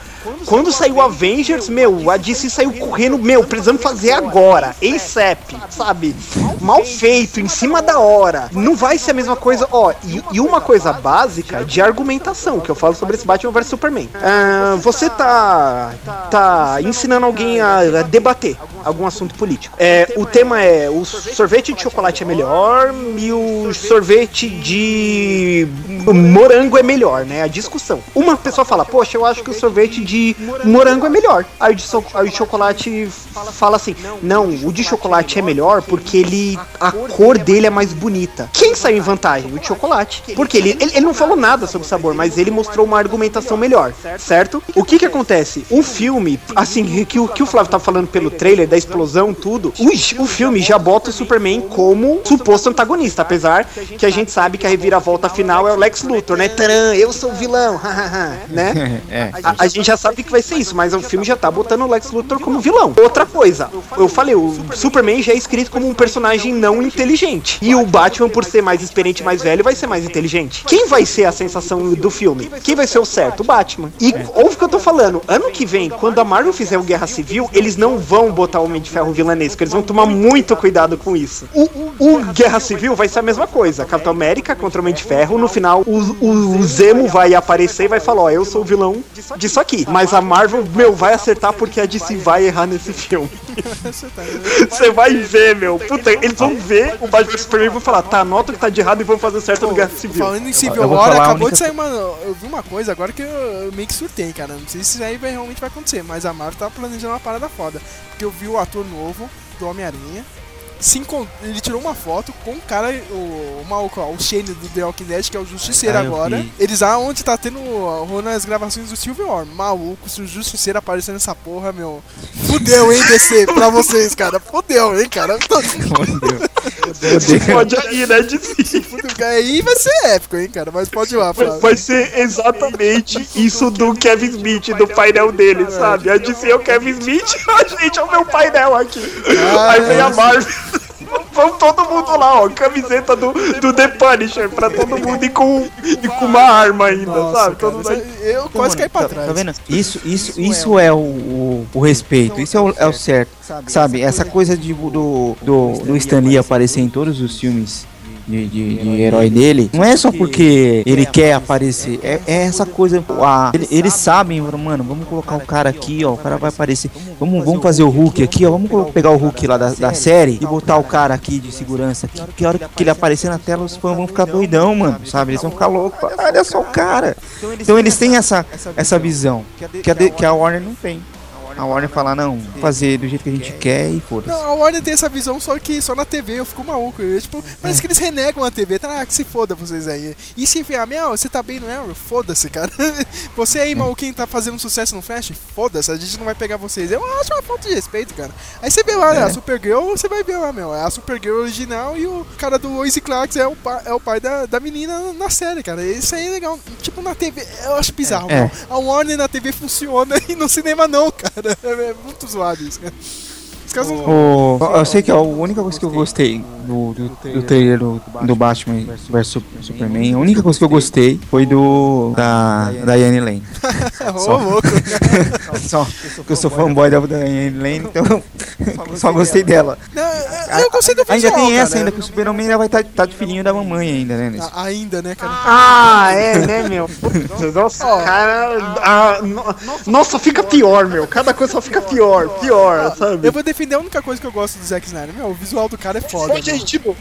Quando saiu Avengers, meu, a DC saiu correndo, meu, precisamos fazer agora, ASAP, sabe? Mal feito, em cima da hora. Não vai ser a mesma coisa, ó, e, e uma coisa básica de argumentação, que eu falo sobre esse Batman vs Superman. Ah, você tá, tá ensinando alguém a, a debater algum assunto político. É, o tema é, o sorvete de chocolate é melhor e o sorvete de morango é melhor, né? A discussão. Uma pessoa fala, poxa, eu acho que o sorvete de morango é melhor. Aí o de, so- aí o de chocolate fala assim, não, o de chocolate é melhor porque ele, a cor dele é mais bonita. Quem saiu em vantagem? O de chocolate. Porque ele, ele, ele não falou nada sobre sabor, mas ele mostrou uma argumentação melhor, certo? O que que acontece? O filme, assim, que o que o Flávio tá falando pelo trailer, da explosão, tudo, o, o filme já bota o Superman como suposto antagonista, apesar que a gente sabe que a reviravolta final é o Lex Luthor, né? Taran, eu sou o vilão, né? É. A, a gente já sabe que vai ser isso, mas o filme já tá botando o Lex Luthor como vilão. Outra coisa, eu falei, o Superman já é escrito como um personagem não inteligente. E o Batman, por ser mais experiente e mais velho, vai ser mais inteligente. Quem vai ser a sensação do filme? Quem vai ser o certo? O Batman. E ouve o que eu tô falando, ano que vem, quando a Marvel fizer o Guerra Civil, eles não vão botar o Homem de Ferro vilanesco, eles vão tomar muito cuidado com isso. O, o Guerra Civil vai ser a mesma coisa, Capitão América contra o Homem de Ferro, no final o, o, o Zemo vai aparecer e vai falar, ó, eu sou o vilão disso aqui. Mas a Marvel, meu, vai acertar porque a DC vai errar nesse filme. Você vai ver, meu. Puta, eles vão ver o Batman Superman e vão falar, tá, anota o que tá de errado e vão fazer certo no Guerra Civil. Falando em Civil War, acabou única- de sair uma. Eu vi uma coisa agora que eu, eu meio que surtei, cara. Não sei se isso aí vai, realmente vai acontecer, mas a Marvel tá planejando uma parada foda. Porque eu vi o ator novo do Homem-Aranha. Se Ele tirou uma foto com o cara, o, o maluco, ó, o Shane do The Walking Dead, que é o Justiceiro Ah, agora. vi. Eles lá onde tá tendo rolando as gravações do Civil War. Maluco, se o Justiceiro aparecer nessa porra, meu. Fudeu, hein, DC, pra vocês, cara. Fudeu, hein, cara. Você pode ir, né, DC? Fudeu. Aí vai ser épico, hein, cara. Mas pode ir lá, Flávio. Vai ser exatamente isso do Kevin Smith, do painel dele, sabe? A DC é o Kevin Smith, a gente é o meu painel aqui. Aí vem a Marvel. Vamos todo mundo lá, ó, camiseta do, do The Punisher, pra todo mundo ir com, e com uma arma ainda, Nossa, sabe? cara, Todo mundo... aí- eu quase caí pra tá, trás. Tá vendo? Isso, isso, isso é o, o, o respeito, isso é o, é o certo. Sabe, essa coisa de, do, do, do Stan Lee aparecer em todos os filmes de, de, de herói dele, não é só porque ele quer aparecer, é, é essa coisa. A, ele- eles sabem, mano, vamos colocar o cara aqui, ó, o cara vai aparecer. Vamos, vamos fazer o Hulk aqui, ó, vamos pegar o Hulk lá da, da série e botar o cara aqui de segurança aqui, que a hora que ele aparecer na tela, os fãs vão ficar doidão, mano, sabe? Eles vão ficar loucos, olha só o cara. Então eles têm essa, essa visão que a, que a Warner não tem. A Warner fala, não, fazer do jeito que a gente quer e foda-se. Não, a Warner tem essa visão só que só na TV, eu fico maluco. Eu, tipo, parece que eles renegam a TV, tá? Ah, que se foda vocês aí. E se enfiar, meu, você tá bem no Arrow? Foda-se, cara. Você aí, maluquinho, tá fazendo sucesso no Flash? Foda-se, a gente não vai pegar vocês. Eu acho uma falta de respeito, cara. Aí você vê lá, né, a Supergirl, você vai ver lá, meu, é a Supergirl original e o cara do Lois Clark é o, pa- é o pai da, da menina na série, cara. Isso aí é legal. Tipo, na TV, eu acho bizarro, É. A Warner na TV funciona e no cinema não, cara. É muito zoado isso, cara. Os caras não. O, eu sei que a única coisa que eu gostei do, do, do trailer do, do Batman vs Superman, a única coisa que eu gostei foi do da Diane Lane. Ô, louco. Só que eu sou fanboy da Diane Lane, então só gostei dela. Não, eu, gostei do visual, Ainda tem essa ainda que o Superman ainda vai estar tá, de filhinho da mamãe ainda, né? nesse- A- Ainda, né, cara? Ah, é, né, meu? Nossa, cara. ah, no- nossa, fica pior, meu. Cada coisa só fica pior, pior, sabe? Eu vou defender a única coisa que eu gosto do Zack Snyder. Meu, o visual do cara é foda. meu. tipo.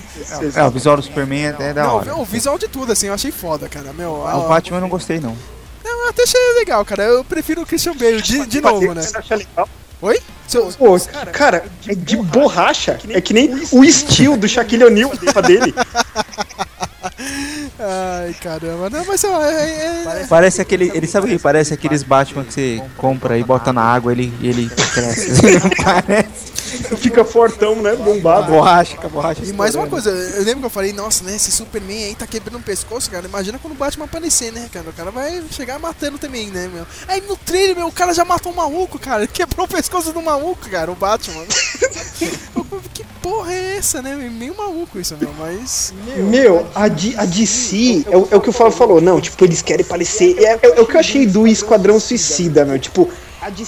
É, o visual do Superman é, é da Não, hora. o visual de tudo, assim, eu achei foda, cara. Meu, O a- Batman eu não gostei, não. eu até achei legal, cara. Eu prefiro o Christian Bale, de, de novo, né? Você acha legal? Oi? Seu- Pô, cara, é de borracha. É que nem o estilo do Shaquille O'Neal dele. Ai, caramba. Não, mas lá, é, é- Parece aquele. Ele sabe o que parece aqueles Batman que você compra e bota na água ele, e ele cresce. parece. Fica fortão, né? Bombado. Borracha, a borracha. E mais uma coisa, eu lembro que eu falei, nossa, né, esse Superman aí tá quebrando o pescoço, cara. Imagina quando o Batman aparecer, né, cara? O cara vai chegar matando também, né, meu? Aí no trailer, meu, o cara já matou um maluco, cara. Ele quebrou o pescoço do maluco, cara, o Batman. Que porra é essa, né? Meio maluco isso, meu, mas. Meu, a, D- a DC, é o, é o que o Fábio falou, não, tipo, eles querem parecer. É, é- é o que eu achei do Esquadrão Suicida, meu, tipo.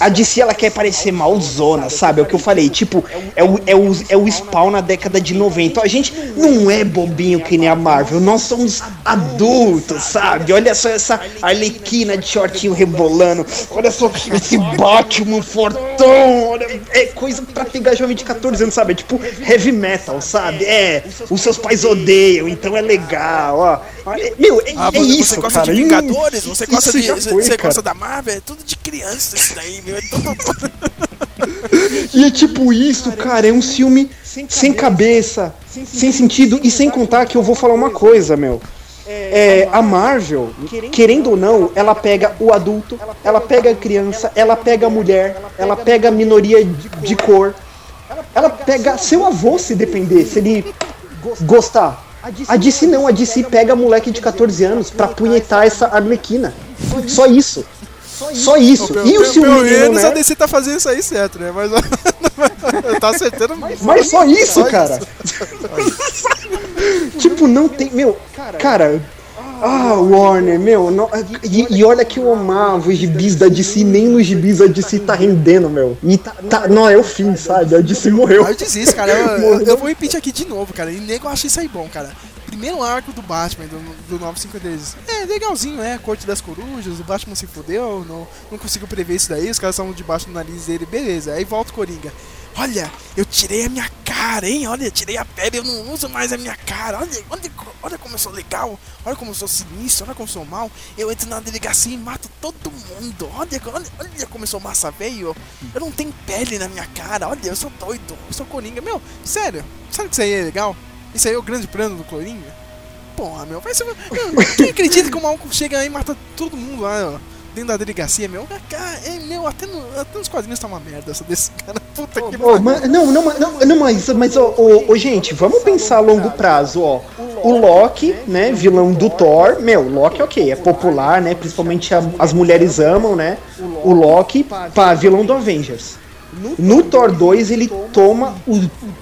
A DC ela quer parecer malzona, sabe? É o que eu falei, tipo, é o, é o, é o spawn na década de 90. A gente não é bobinho que nem a Marvel, nós somos adultos, sabe? Olha só essa arlequina de shortinho rebolando, olha só esse Batman fortão, olha, é coisa pra pegar jovem de 14 anos, sabe? É tipo heavy metal, sabe? É, os seus pais odeiam, então é legal, ó. É- Meu, é, Ah, é você, isso, você gosta cara. de Vingadores, você gosta isso de. Você, foi, você gosta da Marvel, é tudo de criança isso daí, meu. É tudo. E é tipo isso, cara, é um filme sem cabeça, sem sentido e sem contar que eu vou falar uma coisa, meu. É, a Marvel, querendo ou não, ela pega o adulto, ela pega a criança, ela pega a mulher, ela pega a minoria de, de cor, ela pega seu avô se depender, se ele gostar. A DC não, a DC pega moleque de 14 anos pra punhetar essa arlequina. Só isso. Só isso. E o Pelo ciúme, menos a né? DC tá fazendo isso aí certo, né? Mas. tá acertando mais. Mas só isso, Só cara. tipo, não tem. Meu, cara. Ah, Warner, meu. não- e, e olha que eu amava os gibis da DC, nem nos gibis a DC tá rendendo, meu. E tá, tá- não, é o fim, sabe? A DC morreu. Eu disse isso, cara. Eu, eu- eu vou repetir aqui de novo, cara. E nego acha isso aí bom, cara. Primeiro arco do Batman, do, do 953. É legalzinho, né? Corte das corujas, o Batman se fudeu, não, não consigo prever isso daí, os caras estavam debaixo do nariz dele, beleza. Aí volta o Coringa. Olha, eu tirei a minha cara, hein? Olha, tirei a pele, eu não uso mais a minha cara. Olha, olha, olha como eu sou legal, olha como eu sou sinistro, olha como eu sou mal. Eu entro na delegacia e mato todo mundo. Olha, olha, olha como eu sou massa velho. Eu não tenho pele na minha cara. Olha, eu sou doido, eu sou Coringa. Meu, sério, sabe que isso aí é legal? Isso aí é o grande plano do Coringa? Porra, meu, vai ser. Quem acredita que o maluco chega aí e mata todo mundo lá, ó? Dentro da delegacia, meu. Cara, é, meu, até, no, até nos quadrinhos tá uma merda essa desse cara. Puta que ma- não, não, não, não, mas, mas ó, gente, vamos pensar a longo prazo, ó. O Loki, né, vilão do Thor, meu, Loki, ok, é popular, né, principalmente a- as mulheres amam, né, o Loki, pá, vilão do Avengers. No Thor 2, ele toma o,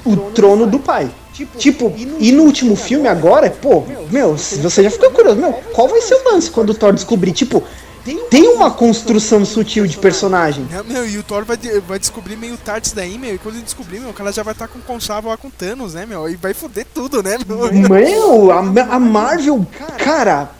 o trono do pai. Tipo, e no último filme agora, pô, meu, se você já ficou curioso, meu, qual vai ser o lance quando o Thor descobrir? Tipo, tem uma construção sutil de personagem. É, meu, e o Thor vai, de- vai descobrir meio tarde isso daí, meu. E quando ele descobrir, meu, o cara já vai estar com o conchavo lá com Thanos, né, meu? E vai foder tudo, né, meu? Meu, a, a Marvel, cara,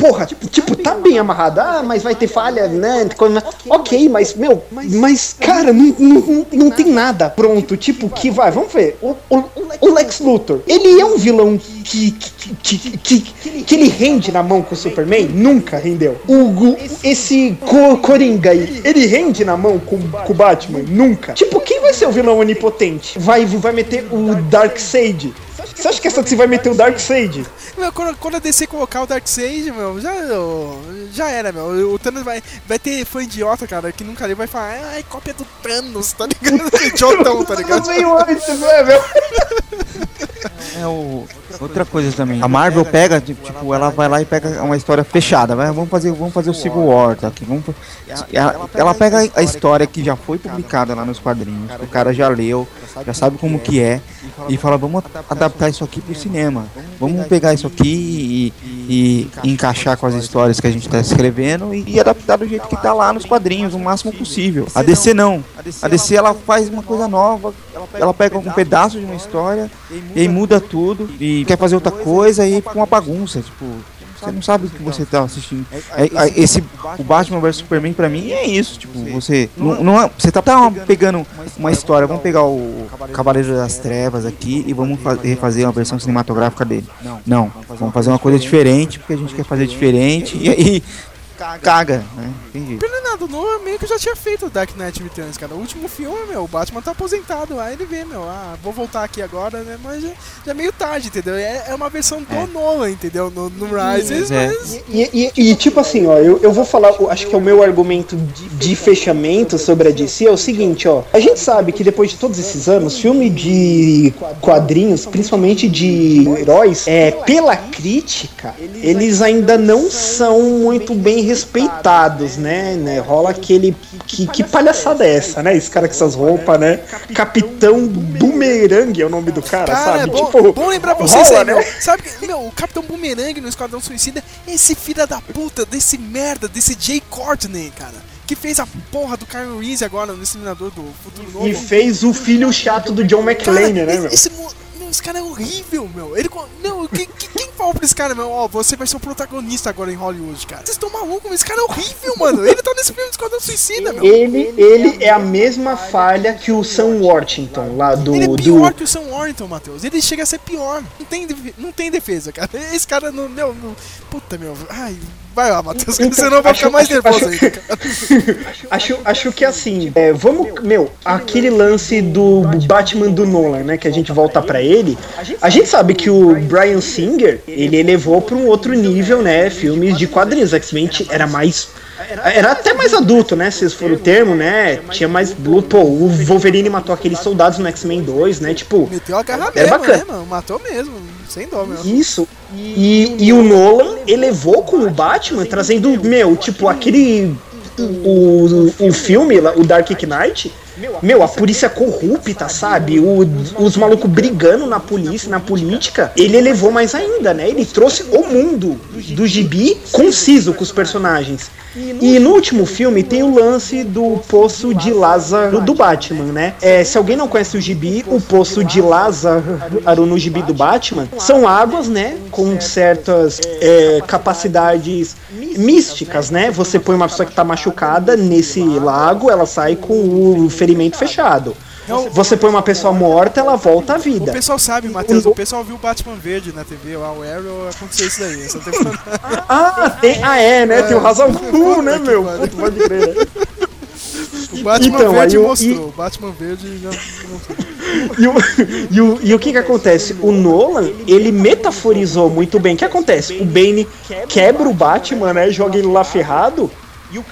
porra, tipo, tipo, tá bem amarrada. Ah, mas vai ter falha, né? Quando- Ok, mas, meu, mas, cara, não, não, não tem nada pronto. Tipo, que vai, vamos ver. O, o, o Lex Luthor, ele é um vilão que, que, que, que, que ele rende na mão com o Superman? Nunca rendeu. O, esse Co- Coringa aí, ele rende na mão com, com o Batman? Nunca. Tipo, quem vai ser o vilão onipotente? Vai, vai meter o Darkseid? Você acha que essa DC vai meter o Darkseid? Meu, quando, quando a DC colocar o Darkseid, meu, já, já era, meu. O Thanos vai, vai ter fã idiota, cara, que nunca vai falar, ai, cópia do Thanos, tá ligado? Idiotão, tá ligado? Veio antes, né, meu? É o, outra coisa também. A Marvel pega, tipo, ela vai lá e pega uma história fechada. Vai, vamos fazer, vamos fazer o Civil War, tá aqui. Vamos, ela, ela pega a história que já foi publicada lá nos quadrinhos, que o cara já leu, já sabe como que é, e fala, vamos adaptar isso aqui pro cinema. Vamos pegar isso aqui e, e encaixar com as histórias que a gente tá escrevendo e, e adaptar do jeito que tá lá nos quadrinhos, o máximo possível. A DC não. A DC ela faz uma coisa nova, ela pega um pedaço de uma história e muda tudo e quer fazer outra coisa e fica uma bagunça, tipo, você não sabe o que você tá assistindo. É, é, esse o Batman vs Superman pra mim é isso, tipo, você não, não é- você tá, tá pegando uma história, vamos pegar o Cavaleiro das Trevas aqui e vamos fa- refazer uma versão cinematográfica dele. Não, vamos fazer uma coisa diferente porque a gente quer fazer diferente e aí caga, né? Tem jeito. Fernando Nolan meio que já tinha feito o Dark Knight Returns, cara. O último filme, meu, o Batman tá aposentado. Aí ele vê, meu, ah, vou voltar aqui agora, né? Mas já, já é meio tarde, entendeu? É, é uma versão do Nolan, entendeu? No, no Rises, É. mas. E, e- e, tipo assim, ó, eu, eu vou falar, acho que é o meu argumento de, de fechamento sobre a DC é o seguinte, ó. A gente sabe que depois de todos esses anos, filme de quadrinhos, principalmente de heróis, é, pela crítica, eles ainda não são muito bem respeitados, né? né? Rola aquele. Que, que palhaçada é essa, né? Esse cara com essas roupas, né? Capitão Boomerang é o nome do cara, Cara, é sabe? bom, tipo, bom lembrar pra vocês rola, aí, né? Sabe que, meu, o Capitão Boomerang no Esquadrão Suicida, esse filho da puta, desse merda, desse Jay Courtney, cara. Que fez a porra do Kyle Reese agora no Exterminador do Futuro Novo. E fez o filho chato do John McClane, né, meu? Esse, esse cara é horrível, meu. Ele. Não, quem, quem, falou pra esse cara, meu? Ó, você vai ser o protagonista agora em Hollywood, cara. Vocês estão malucos, mas esse cara é horrível, mano. Ele tá nesse filme do Esquadrão Suicida, meu. Ele, ele é a mesma falha que o Sam Worthington lá do. Ele é do pior que o Sam Warrington, Matheus. Ele chega a ser pior. Não tem, não tem defesa, cara. Esse cara não. Meu, não- puta, meu. Ai, vai lá, Matheus, Então, senão vai ficar mais nervoso acho- ainda, acho, acho que assim, é, vamos, meu, aquele lance do Batman do Nolan, né, que a gente volta pra ele. A gente sabe que o Brian Singer, ele elevou pra um outro nível, né, filmes de quadrinhos. X-Men era mais era até mais adulto, né? Se for o termo, né? Tinha mais luto. Pô, o Wolverine matou aqueles soldados no X-Men 2, né? Tipo, Meteu a garra Era mesmo, bacana. né, mano? Matou mesmo. Sem dó, meu. Isso. E, e o Nolan elevou com o Batman, trazendo, meu, tipo, aquele. O, o filme, o Dark Knight. Meu, a polícia corrupta, sabe? O- os malucos brigando na polícia, na política. Ele elevou mais ainda, né? Ele trouxe o mundo do gibi conciso com os personagens. E no último filme tem o lance do Poço de Lázaro do Batman, né? É, se alguém não conhece o gibi, o Poço de Lázaro no gibi do Batman são águas, né? Com certas é, capacidades místicas, né? Você põe uma pessoa que tá machucada nesse lago, ela sai com o ferimento fechado. Você põe uma pessoa morta, ela volta à O vida. pessoal sabe, Matheus. O pessoal viu o Batman Verde na TV, lá, o Arrow, aconteceu isso daí. Só tem. Ah, tem, ah, é, né? Tem o Razal Ghul, né, meu? Puta, pode crer. né? O Batman Então, Verde aí o- mostrou. O Batman Verde já mostrou. E o, e, o, e o que que acontece? O Nolan, ele metaforizou muito bem. O que acontece? O Bane quebra o Batman, né? Joga ele lá ferrado.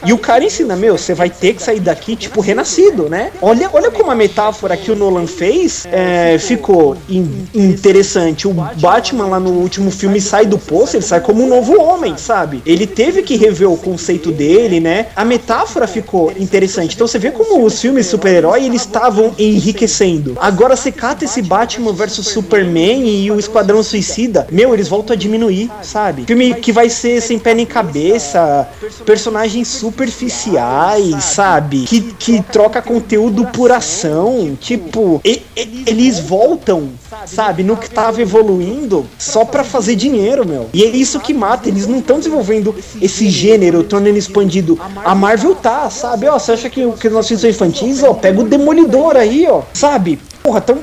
E o cara ensina, meu, você vai ter que sair daqui, tipo, renascido, né? Olha, olha como a metáfora que o Nolan fez é, ficou in- interessante. O Batman lá no último filme sai do poço, ele sai como um novo homem, sabe? Ele teve que rever o conceito dele, né? A metáfora ficou interessante. Então você vê como os filmes super-herói eles estavam enriquecendo. Agora você cata esse Batman versus Superman e o Esquadrão Suicida, meu, eles voltam a diminuir, sabe? Filme que vai ser sem pé nem cabeça, personagens superficiais, sabe? Que, que troca conteúdo por ação. Tipo, e- e- eles voltam, sabe? No que tava evoluindo só pra fazer dinheiro, meu. E é isso que mata. Eles não estão desenvolvendo esse gênero, tornando expandido. A Marvel tá, sabe? Ó, você acha que, que os nossos filmes são infantis? Ó, pega o Demolidor aí, ó. Sabe? Porra, tão.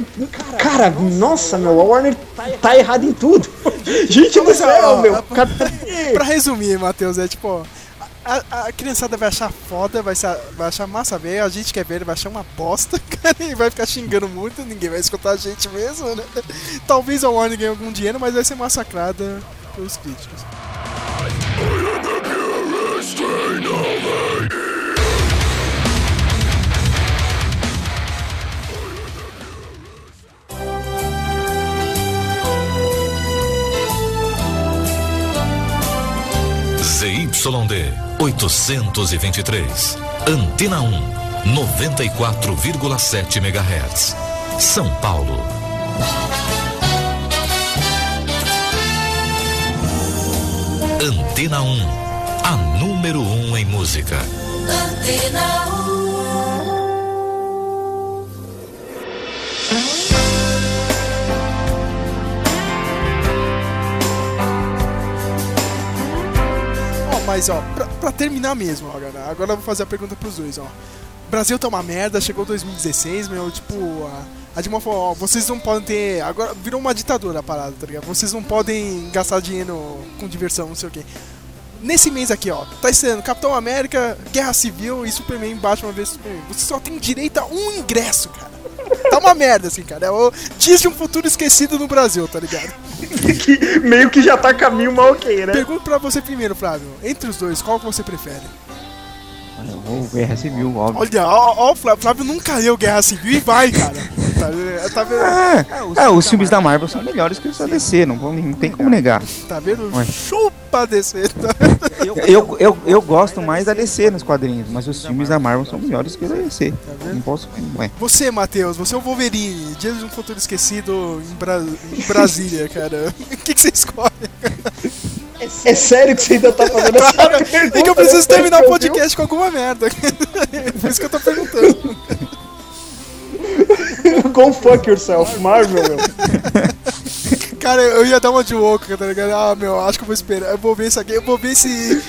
Cara, nossa, meu, a Warner tá errado em tudo. Gente do céu, meu. Pra resumir, Matheus, é tipo, ó, a, a, criançada vai achar foda, vai, vai achar massa ver, a gente quer ver, vai achar uma bosta, cara, e vai ficar xingando muito, ninguém vai escutar a gente mesmo, né? Talvez a Warner ganhe algum dinheiro, mas vai ser massacrada pelos críticos. ZYD 823. Antena 1, 94,7 MHz. São Paulo. Antena 1, a número 1 em música. Antena 1. Mas ó, pra, pra terminar mesmo, ó, galera, agora eu vou fazer a pergunta pros dois, ó. Brasil tá uma merda, chegou 2016, meu, tipo, a, a Dilma falou, ó, vocês não podem ter. Agora virou uma ditadura a parada, tá ligado? Vocês não podem gastar dinheiro com diversão, não sei o quê. Nesse mês aqui, ó, tá estreando Capitão América, Guerra Civil e Superman Batman vs Superman. Você só tem direito a um ingresso, cara. Tá uma merda, assim, cara. É o dias de um futuro esquecido no Brasil, tá ligado? que meio que já tá caminho mal ok, né? Pergunto pra você primeiro, Flávio. Entre os dois, qual que você prefere? Ou Guerra Civil, óbvio. Olha, ó, ó, o Flávio, Flávio nunca leu Guerra Civil e vai, cara. Tá, vendo? tá vendo? É, os filmes da Marvel são melhores que os da DC, não, vou- não tem como negar. Tá vendo? Ué. Chupa desse. Eu, eu, eu gosto mais da DC nos quadrinhos, mas os filmes da Marvel são melhores que os da DC. Não posso. Ué. Você, Matheus, você é o Wolverine, Dias de um Futuro Esquecido em, Bra- em Brasília, cara. O que, que você escolhe? É sério que você ainda tá fazendo essa pergunta? é que eu preciso terminar o podcast com alguma merda. Por isso que eu tô perguntando. Go fuck yourself, Marvel, meu. Cara, eu ia dar uma de louco, tá ligado? Ah, meu, acho que eu vou esperar. Eu vou ver isso aqui, eu vou ver esse.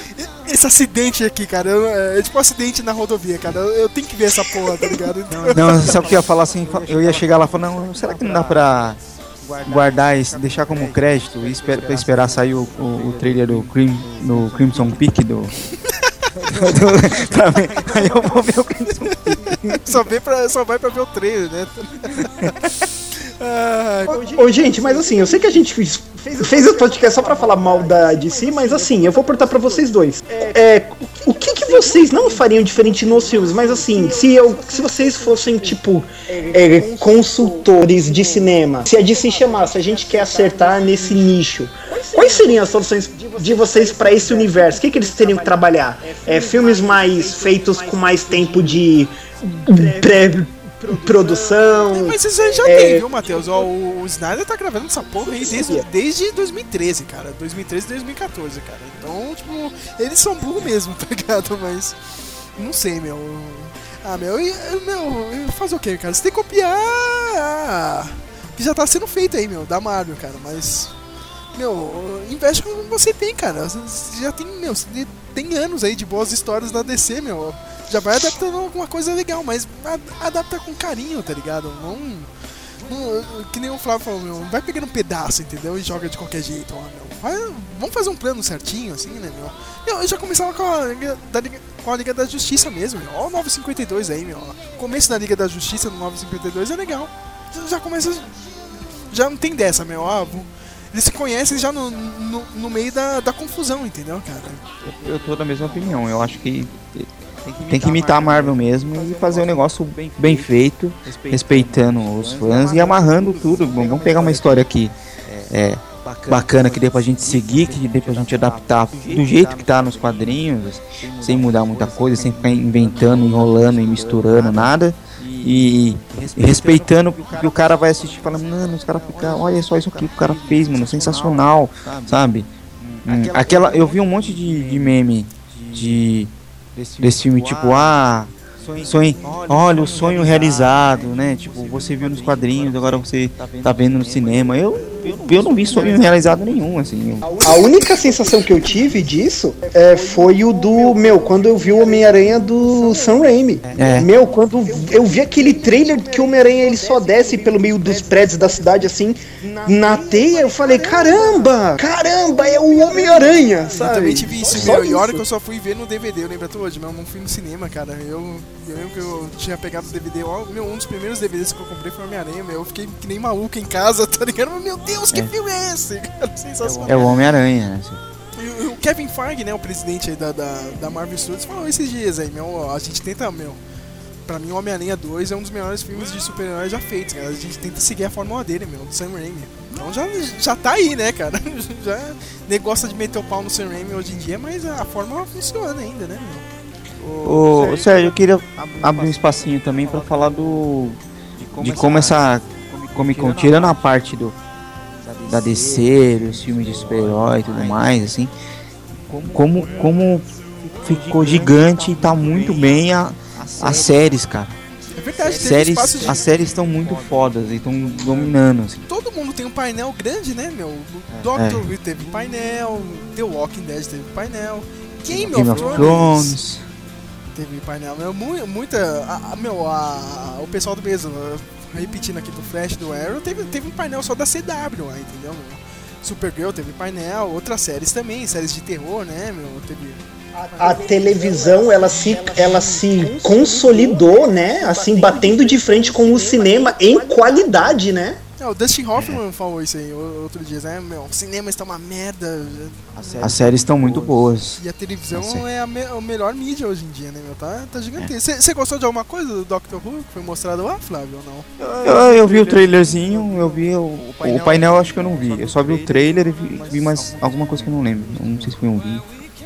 Esse acidente aqui, cara. Eu- é tipo um acidente na rodovia, cara. Eu, eu tenho que ver essa porra, tá ligado? Então, Não, sabe o que eu ia falar assim? Eu ia chegar lá e falar, não, será que não dá pra guardar deixar como crédito e esper, pra esperar sair o, o, o trailer do, Crim, do Crimson Peak do. Pra ver. Aí eu vou ver o Crimson só, vem pra, só vai pra ver o trailer, né? Ah, Ô, gente, mas assim, eu sei que a gente fez, fez esse podcast só pra falar mal da DC, mas assim, eu vou perguntar pra vocês dois. É, o que, que vocês não fariam diferente nos filmes? Mas assim, se, eu, se vocês fossem, tipo, é, consultores de cinema, se a DC chamasse, a gente quer acertar nesse nicho, quais seriam as soluções de vocês pra esse universo? O que, que eles teriam que trabalhar? É, filmes mais feitos com mais tempo de pré-produção? Mas isso aí já É. tem, viu, Matheus? Ó, o, o Snyder tá gravando essa porra aí desde, desde 2013, cara. 2013 2014, cara. Então, tipo, eles são burros mesmo, tá ligado? Mas. Não sei, meu. Ah, meu, e- meu, fazer o que, cara? Você tem que copiar. ah, que já tá sendo feito aí, meu, da Marvel, cara. Mas. Meu, investe com o que você tem, cara. Você já tem, meu, tem anos aí de boas histórias da DC, meu. Já vai adaptando alguma coisa legal, mas adapta com carinho, tá ligado? Não. que nem o Flávio falou, meu, vai pegando um pedaço, entendeu? E joga de qualquer jeito, ó, meu. Vai- vamos fazer um plano certinho, assim, né, meu? Meu, eu já começava com a, Liga da, Liga- com a Liga da Justiça mesmo, meu. Ó, o 952 aí, meu. O começo da Liga da Justiça no 952 é legal. Já, já começa. Já não tem dessa, meu. Ah, vou- eles se conhecem já no, no, no meio da, da confusão, entendeu, cara? Eu tô da mesma opinião. Eu acho que tem que imitar a Marvel mesmo e fazer um negócio bem feito, respeitando os fãs e amarrando tudo. Vamos pegar uma história aqui é, bacana que dê pra gente seguir, que dê pra gente adaptar do jeito que tá nos quadrinhos, sem mudar muita coisa, sem ficar inventando, enrolando e misturando nada. E, respeitando o que o cara vai assistir falando, mano, os caras ficam, olha só isso aqui que o cara fez, mano, sensacional, sabe? Hum, aquela, eu vi um monte de, de meme de desse filme tipo ah sonho olha o sonho realizado né? tipo você viu nos quadrinhos agora você tá vendo no cinema. Eu eu não vi sonho realizado nenhum assim eu- A única sensação que eu tive disso é, foi o do, meu, quando eu vi o Homem-Aranha do Sam Raimi. É. Meu, quando eu vi aquele trailer que o Homem-Aranha ele só desce pelo meio dos prédios da cidade assim, na teia, eu falei, caramba, caramba, é o Homem-Aranha, Eu sabe? também tive isso, Só meu. E a hora isso. que eu só fui ver no DVD, eu lembro até hoje, meu, eu não fui no cinema, cara. Eu, eu lembro que eu tinha pegado o DVD, ó, meu, um dos primeiros DVDs que eu comprei foi Homem-Aranha, meu. Eu fiquei que nem maluco em casa, tá ligado? Meu Deus, que É. filme é esse? Cara, sensacional. é o Homem-Aranha né, assim. E o Kevin Feige, né, o presidente aí da, da, da Marvel Studios, falou esses dias aí, meu, a gente tenta, meu, pra mim o Homem-Aranha 2 é um dos melhores filmes de super-heróis já feitos, cara. A gente tenta seguir a fórmula dele, meu, do Sam Raimi. Então já, já tá aí, né, cara? Já, gosta de meter o pau no Sam Raimi hoje em dia, mas a fórmula funciona ainda, né? meu? Ô, Sérgio, eu queria abrir um espacinho também pra falar do. de como essa Comic Con, tirando a parte do. Da DC, dos filmes de super-herói e tudo mais, assim. Como, como ficou gigante e tá muito bem a, as séries, cara. É verdade, séries, de... as séries estão muito fodas e estão dominando, assim. Todo mundo tem um painel grande, né, meu? É. Doctor Who teve painel, The Walking Dead teve painel, Game, Game of, of Thrones, Thrones. teve painel. Meu, mu- muita. a- a- meu, a- o pessoal do mesmo, repetindo aqui do Flash do Arrow, teve, teve um painel só da CW lá, entendeu? Supergirl teve painel, outras séries também, séries de terror, né, meu? Teve. A televisão, ela se, ela se consolidou, né? Assim, batendo de frente com o cinema em qualidade, né? É, o Dustin Hoffman falou isso aí o- outro dia, né? Meu, o cinema está uma merda. As séries estão muito boas. E a televisão certo. é a, me- a melhor mídia hoje em dia, né, meu? Tá, tá gigantesco. Você gostou de alguma coisa do Doctor Who que foi mostrado lá, Flávio, ou não? Eu, eu vi o trailerzinho, eu vi o, o painel, acho que eu não vi. Eu só vi o trailer e vi, vi mais alguma coisa que eu não lembro. Eu não sei se foi um vídeo.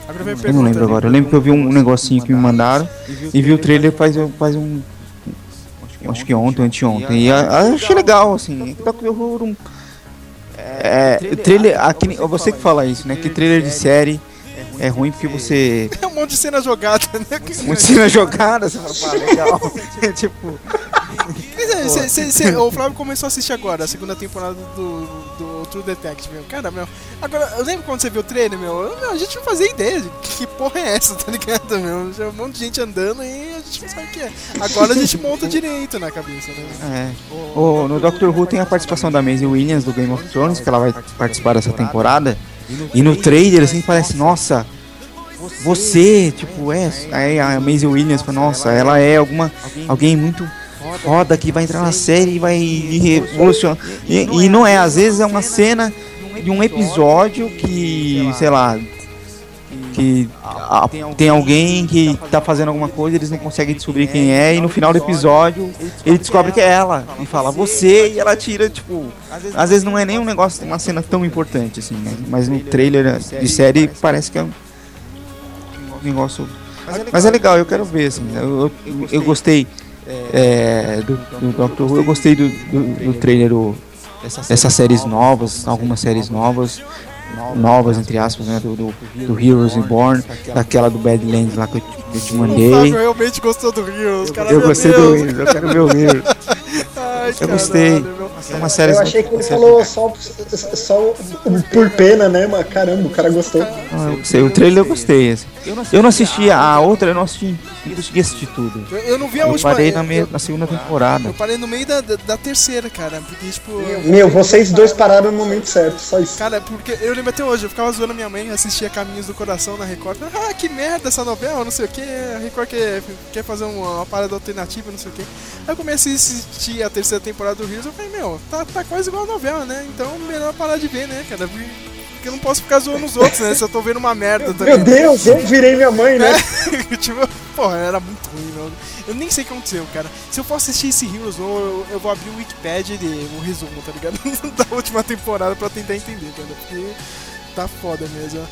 A Eu não lembro né? agora. Eu lembro que eu vi um negocinho que me mandaram e vi o trailer faz, faz um. Acho que ontem, anteontem. E a- achei legal, assim. Doctor Who não- É, trailer. Aqui, você que fala isso, né? Que trailer de série é ruim porque você. É um monte de cena jogada, né? Muito cena jogada, você fala, pá, legal. tipo. Cê- cê- cê- o Flávio começou a assistir agora, a segunda temporada do, do True Detective, meu. Cara, meu. Agora, eu lembro quando você viu o trailer, meu, eu- meu, a gente não fazia ideia de que porra é essa, tá ligado, meu? Já um monte de gente andando e a gente não sabe o que é. Agora a gente monta direito na cabeça, né? É. O, no Doctor Who tem a participação da Maisie Williams do Game of Thrones, que ela vai participar dessa temporada. E no trailer, assim, parece, nossa, você, tipo, é. Aí a Maisie Williams fala, nossa, ela é alguma. alguém muito foda que vai entrar na série e vai revolucionar. E, e não é, às vezes é uma cena de um episódio que, sei lá. Que a- tem alguém que tá fazendo alguma coisa, eles não conseguem descobrir quem é, e no final do episódio ele descobre que é ela. E fala, você, e ela tira, tipo. Às vezes não é nem um negócio, uma cena tão importante assim, né? Mas no trailer de série parece que é um negócio. Mas é legal, eu quero ver, assim. Eu, eu, eu gostei é, do, do Doctor Who, eu gostei do, do, do trailer do, dessas séries novas, algumas séries novas, novas entre aspas, né? Do, do, do Heroes Reborn, daquela do Badlands lá que eu te, eu te O mandei. Flávio realmente gostou do Heroes, cara. Eu gostei do Deus. Heroes, eu quero ver o Heroes. Ai, Eu gostei. caralho, meu. É uma série. Eu achei que ele falou só, só por pena, né? Mas caramba, o cara gostou. Ah, eu sei, o trailer eu gostei. Assim. Eu não assisti a outra, eu não assisti, não consegui assistir tudo. Eu, eu não vi a Eu última. parei eu- na, meia, na segunda temporada. Eu parei no meio da, da, da terceira, cara. Porque, tipo. Meu, vocês dois pararam no momento certo, só isso. Cara, porque eu lembro até hoje, eu ficava zoando minha mãe, assistia Caminhos do Coração na Record. Ah, que merda essa novela, não sei o que. A Record quer, quer fazer uma, uma parada alternativa, não sei o que. Aí eu comecei a assistir a terceira temporada do Heroes, eu falei, meu, tá, tá quase igual a novela, né? Então melhor parar de ver, né, cara? Porque eu não posso ficar zoando os outros, né? Se eu tô vendo uma merda também. Meu Deus, eu virei minha mãe, né? tipo, porra, era muito ruim, meu. Eu nem sei o que aconteceu, cara. Se eu for assistir esse Heroes, eu, eu, eu vou abrir o Wikipedia e o resumo, tá ligado? da última temporada pra tentar entender, cara. Porque tá foda mesmo.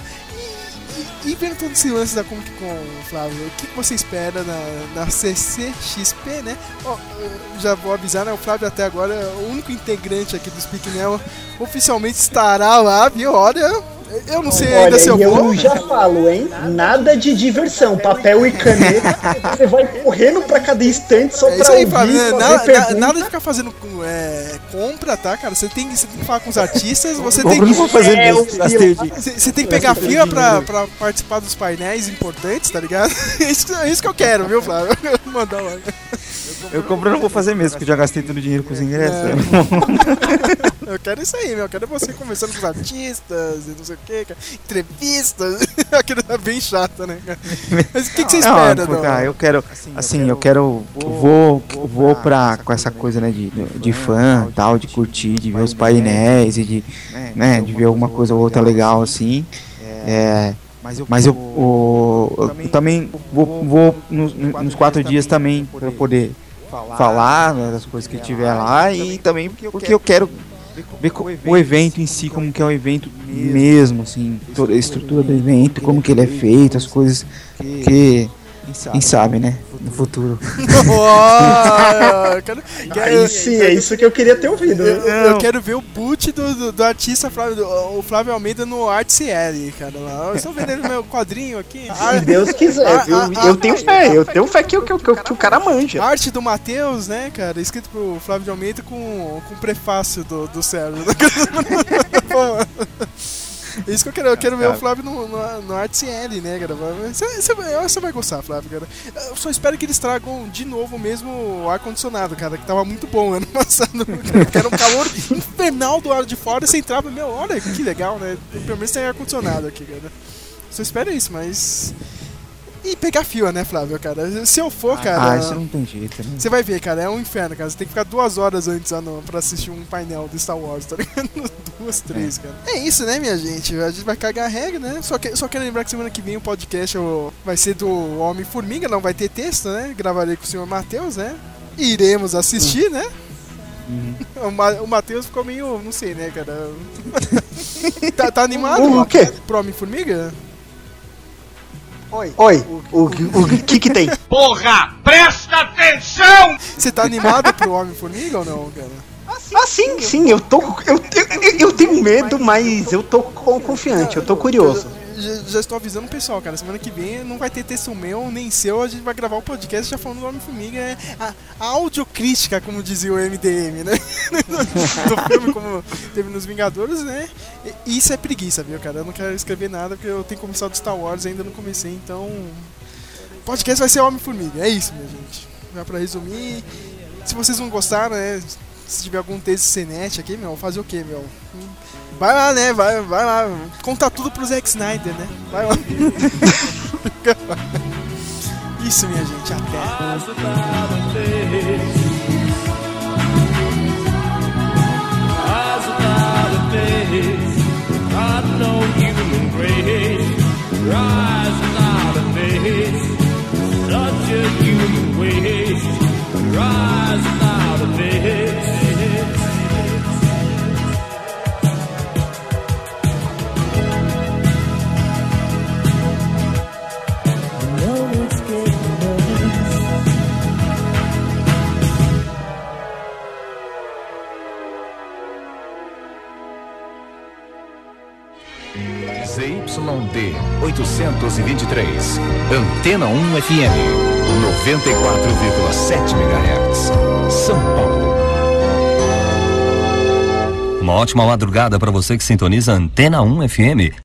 E, e, todo esse lance da Comic Con, Flávio, o que, você espera na, na CCXP, né? Eu já vou avisar, né? O Flávio até agora é o único integrante aqui do Speak Neo oficialmente estará lá, viu? Olha, eu não sei ainda Olha, se eu vou. eu já falo, hein? Nada de diversão, papel e caneta. Você vai correndo pra cada estante só É pra isso aí, ouvir, Flávio. né? fazer Nada, na- pergunta. nada de ficar fazendo é, compra, tá, cara? Você tem, você tem que falar com os artistas, você Eu tem não que. vou fazer É, Você você tem que pegar fila pra, pra participar dos painéis importantes, tá ligado? É isso, é isso que eu quero, viu, Flávio? Mandar lá. Eu compro, eu não vou fazer mesmo, porque eu já gastei todo o dinheiro com os ingressos. Eu quero isso aí, meu. Eu quero você conversando com os artistas e não sei o que. Entrevistas. Aquilo é bem chato, né, cara? Mas o que, que você Não, espera, Dom? cara, eu quero, assim, eu quero, vou, vou pra, com essa coisa, né, de, de fã, tal, de curtir, de ver os painéis e de, né, de ver alguma coisa ou outra legal, assim, é, mas eu, o- eu também vou, vou nos, nos quatro dias também pra poder falar né, das coisas que tiver lá e também porque eu quero ver co- o evento em si, como que é o evento mesmo, assim, toda a estrutura do evento, como que ele é feito, as coisas que quem sabe, né, no futuro. Ó, eu quero, quero- Aí sim, é isso que eu queria ter ouvido. eu, né? eu quero ver o boot do, do, do artista Flávio, do- o Flávio Almeida no Art CL, cara. lá. Eu estou vendendo meu quadrinho aqui. Se Deus quiser, viu? Eu tenho fé, eu tenho fé que, o- que, o- que, o- que o cara manja. Arte do Matheus, né, cara? Escrito pro Flávio de Almeida com, com prefácio do, do Sérgio. É Isso que eu quero, eu quero ver o Flávio no, no, no Art CL, né, cara? Você, você, vai- você vai gostar, Flávio, cara. Eu só espero que eles tragam de novo mesmo o ar-condicionado, cara, que tava muito bom ano passado. Porque era um calor infernal do lado de fora e você entrava, meu, olha que legal, né? Pelo menos tem ar-condicionado aqui, cara. Só espero isso, mas. E pegar fila, né, Flávio, cara? Se eu for, cara. Ah, isso não tem jeito, né? Você vai ver, cara, é um inferno, cara. Você tem que ficar duas horas antes ah, pra assistir um painel do Star Wars, tá ligado? Duas, três, cara. É isso, né, minha gente? A gente vai cagar a regra, né? Só, que, só quero lembrar que semana que vem o podcast vai ser do Homem-Formiga, não vai ter texto, né? Gravarei com o senhor Matheus, né? Iremos assistir, né? O, Ma o Matheus ficou meio, não sei, né, cara? tá, tá animado? O quê? Pro Homem-Formiga? Oi, o, o, o que que tem? Porra, presta atenção! Você tá animado pro Homem-Formiga ou não, cara? Ah, sim, sim, eu tô. Eu, eu, eu tenho medo, mas eu tô co- confiante, eu tô curioso. Já, já estou avisando o pessoal, cara. Semana que vem não vai ter texto meu nem seu. A gente vai gravar o podcast já falando do Homem-Formiga. É a, a audiocrítica, como dizia o MDM, né? do filme, como teve nos Vingadores, né? E isso é preguiça, viu, cara? Eu não quero escrever nada porque eu tenho começado do Star Wars ainda não comecei. Então, podcast vai ser Homem-Formiga. É isso, minha gente. Já pra resumir. Se vocês não gostaram, né? Se tiver algum texto CNET aqui, meu, fazer o quê, meu? Vai lá, né? Vai, vai lá. Conta tudo pro Zack Snyder, né? Vai lá. Isso, minha gente. Até. ZYD 823. Antena 1 FM. 94,7 MHz. São Paulo. Uma ótima madrugada para você que sintoniza Antena 1 FM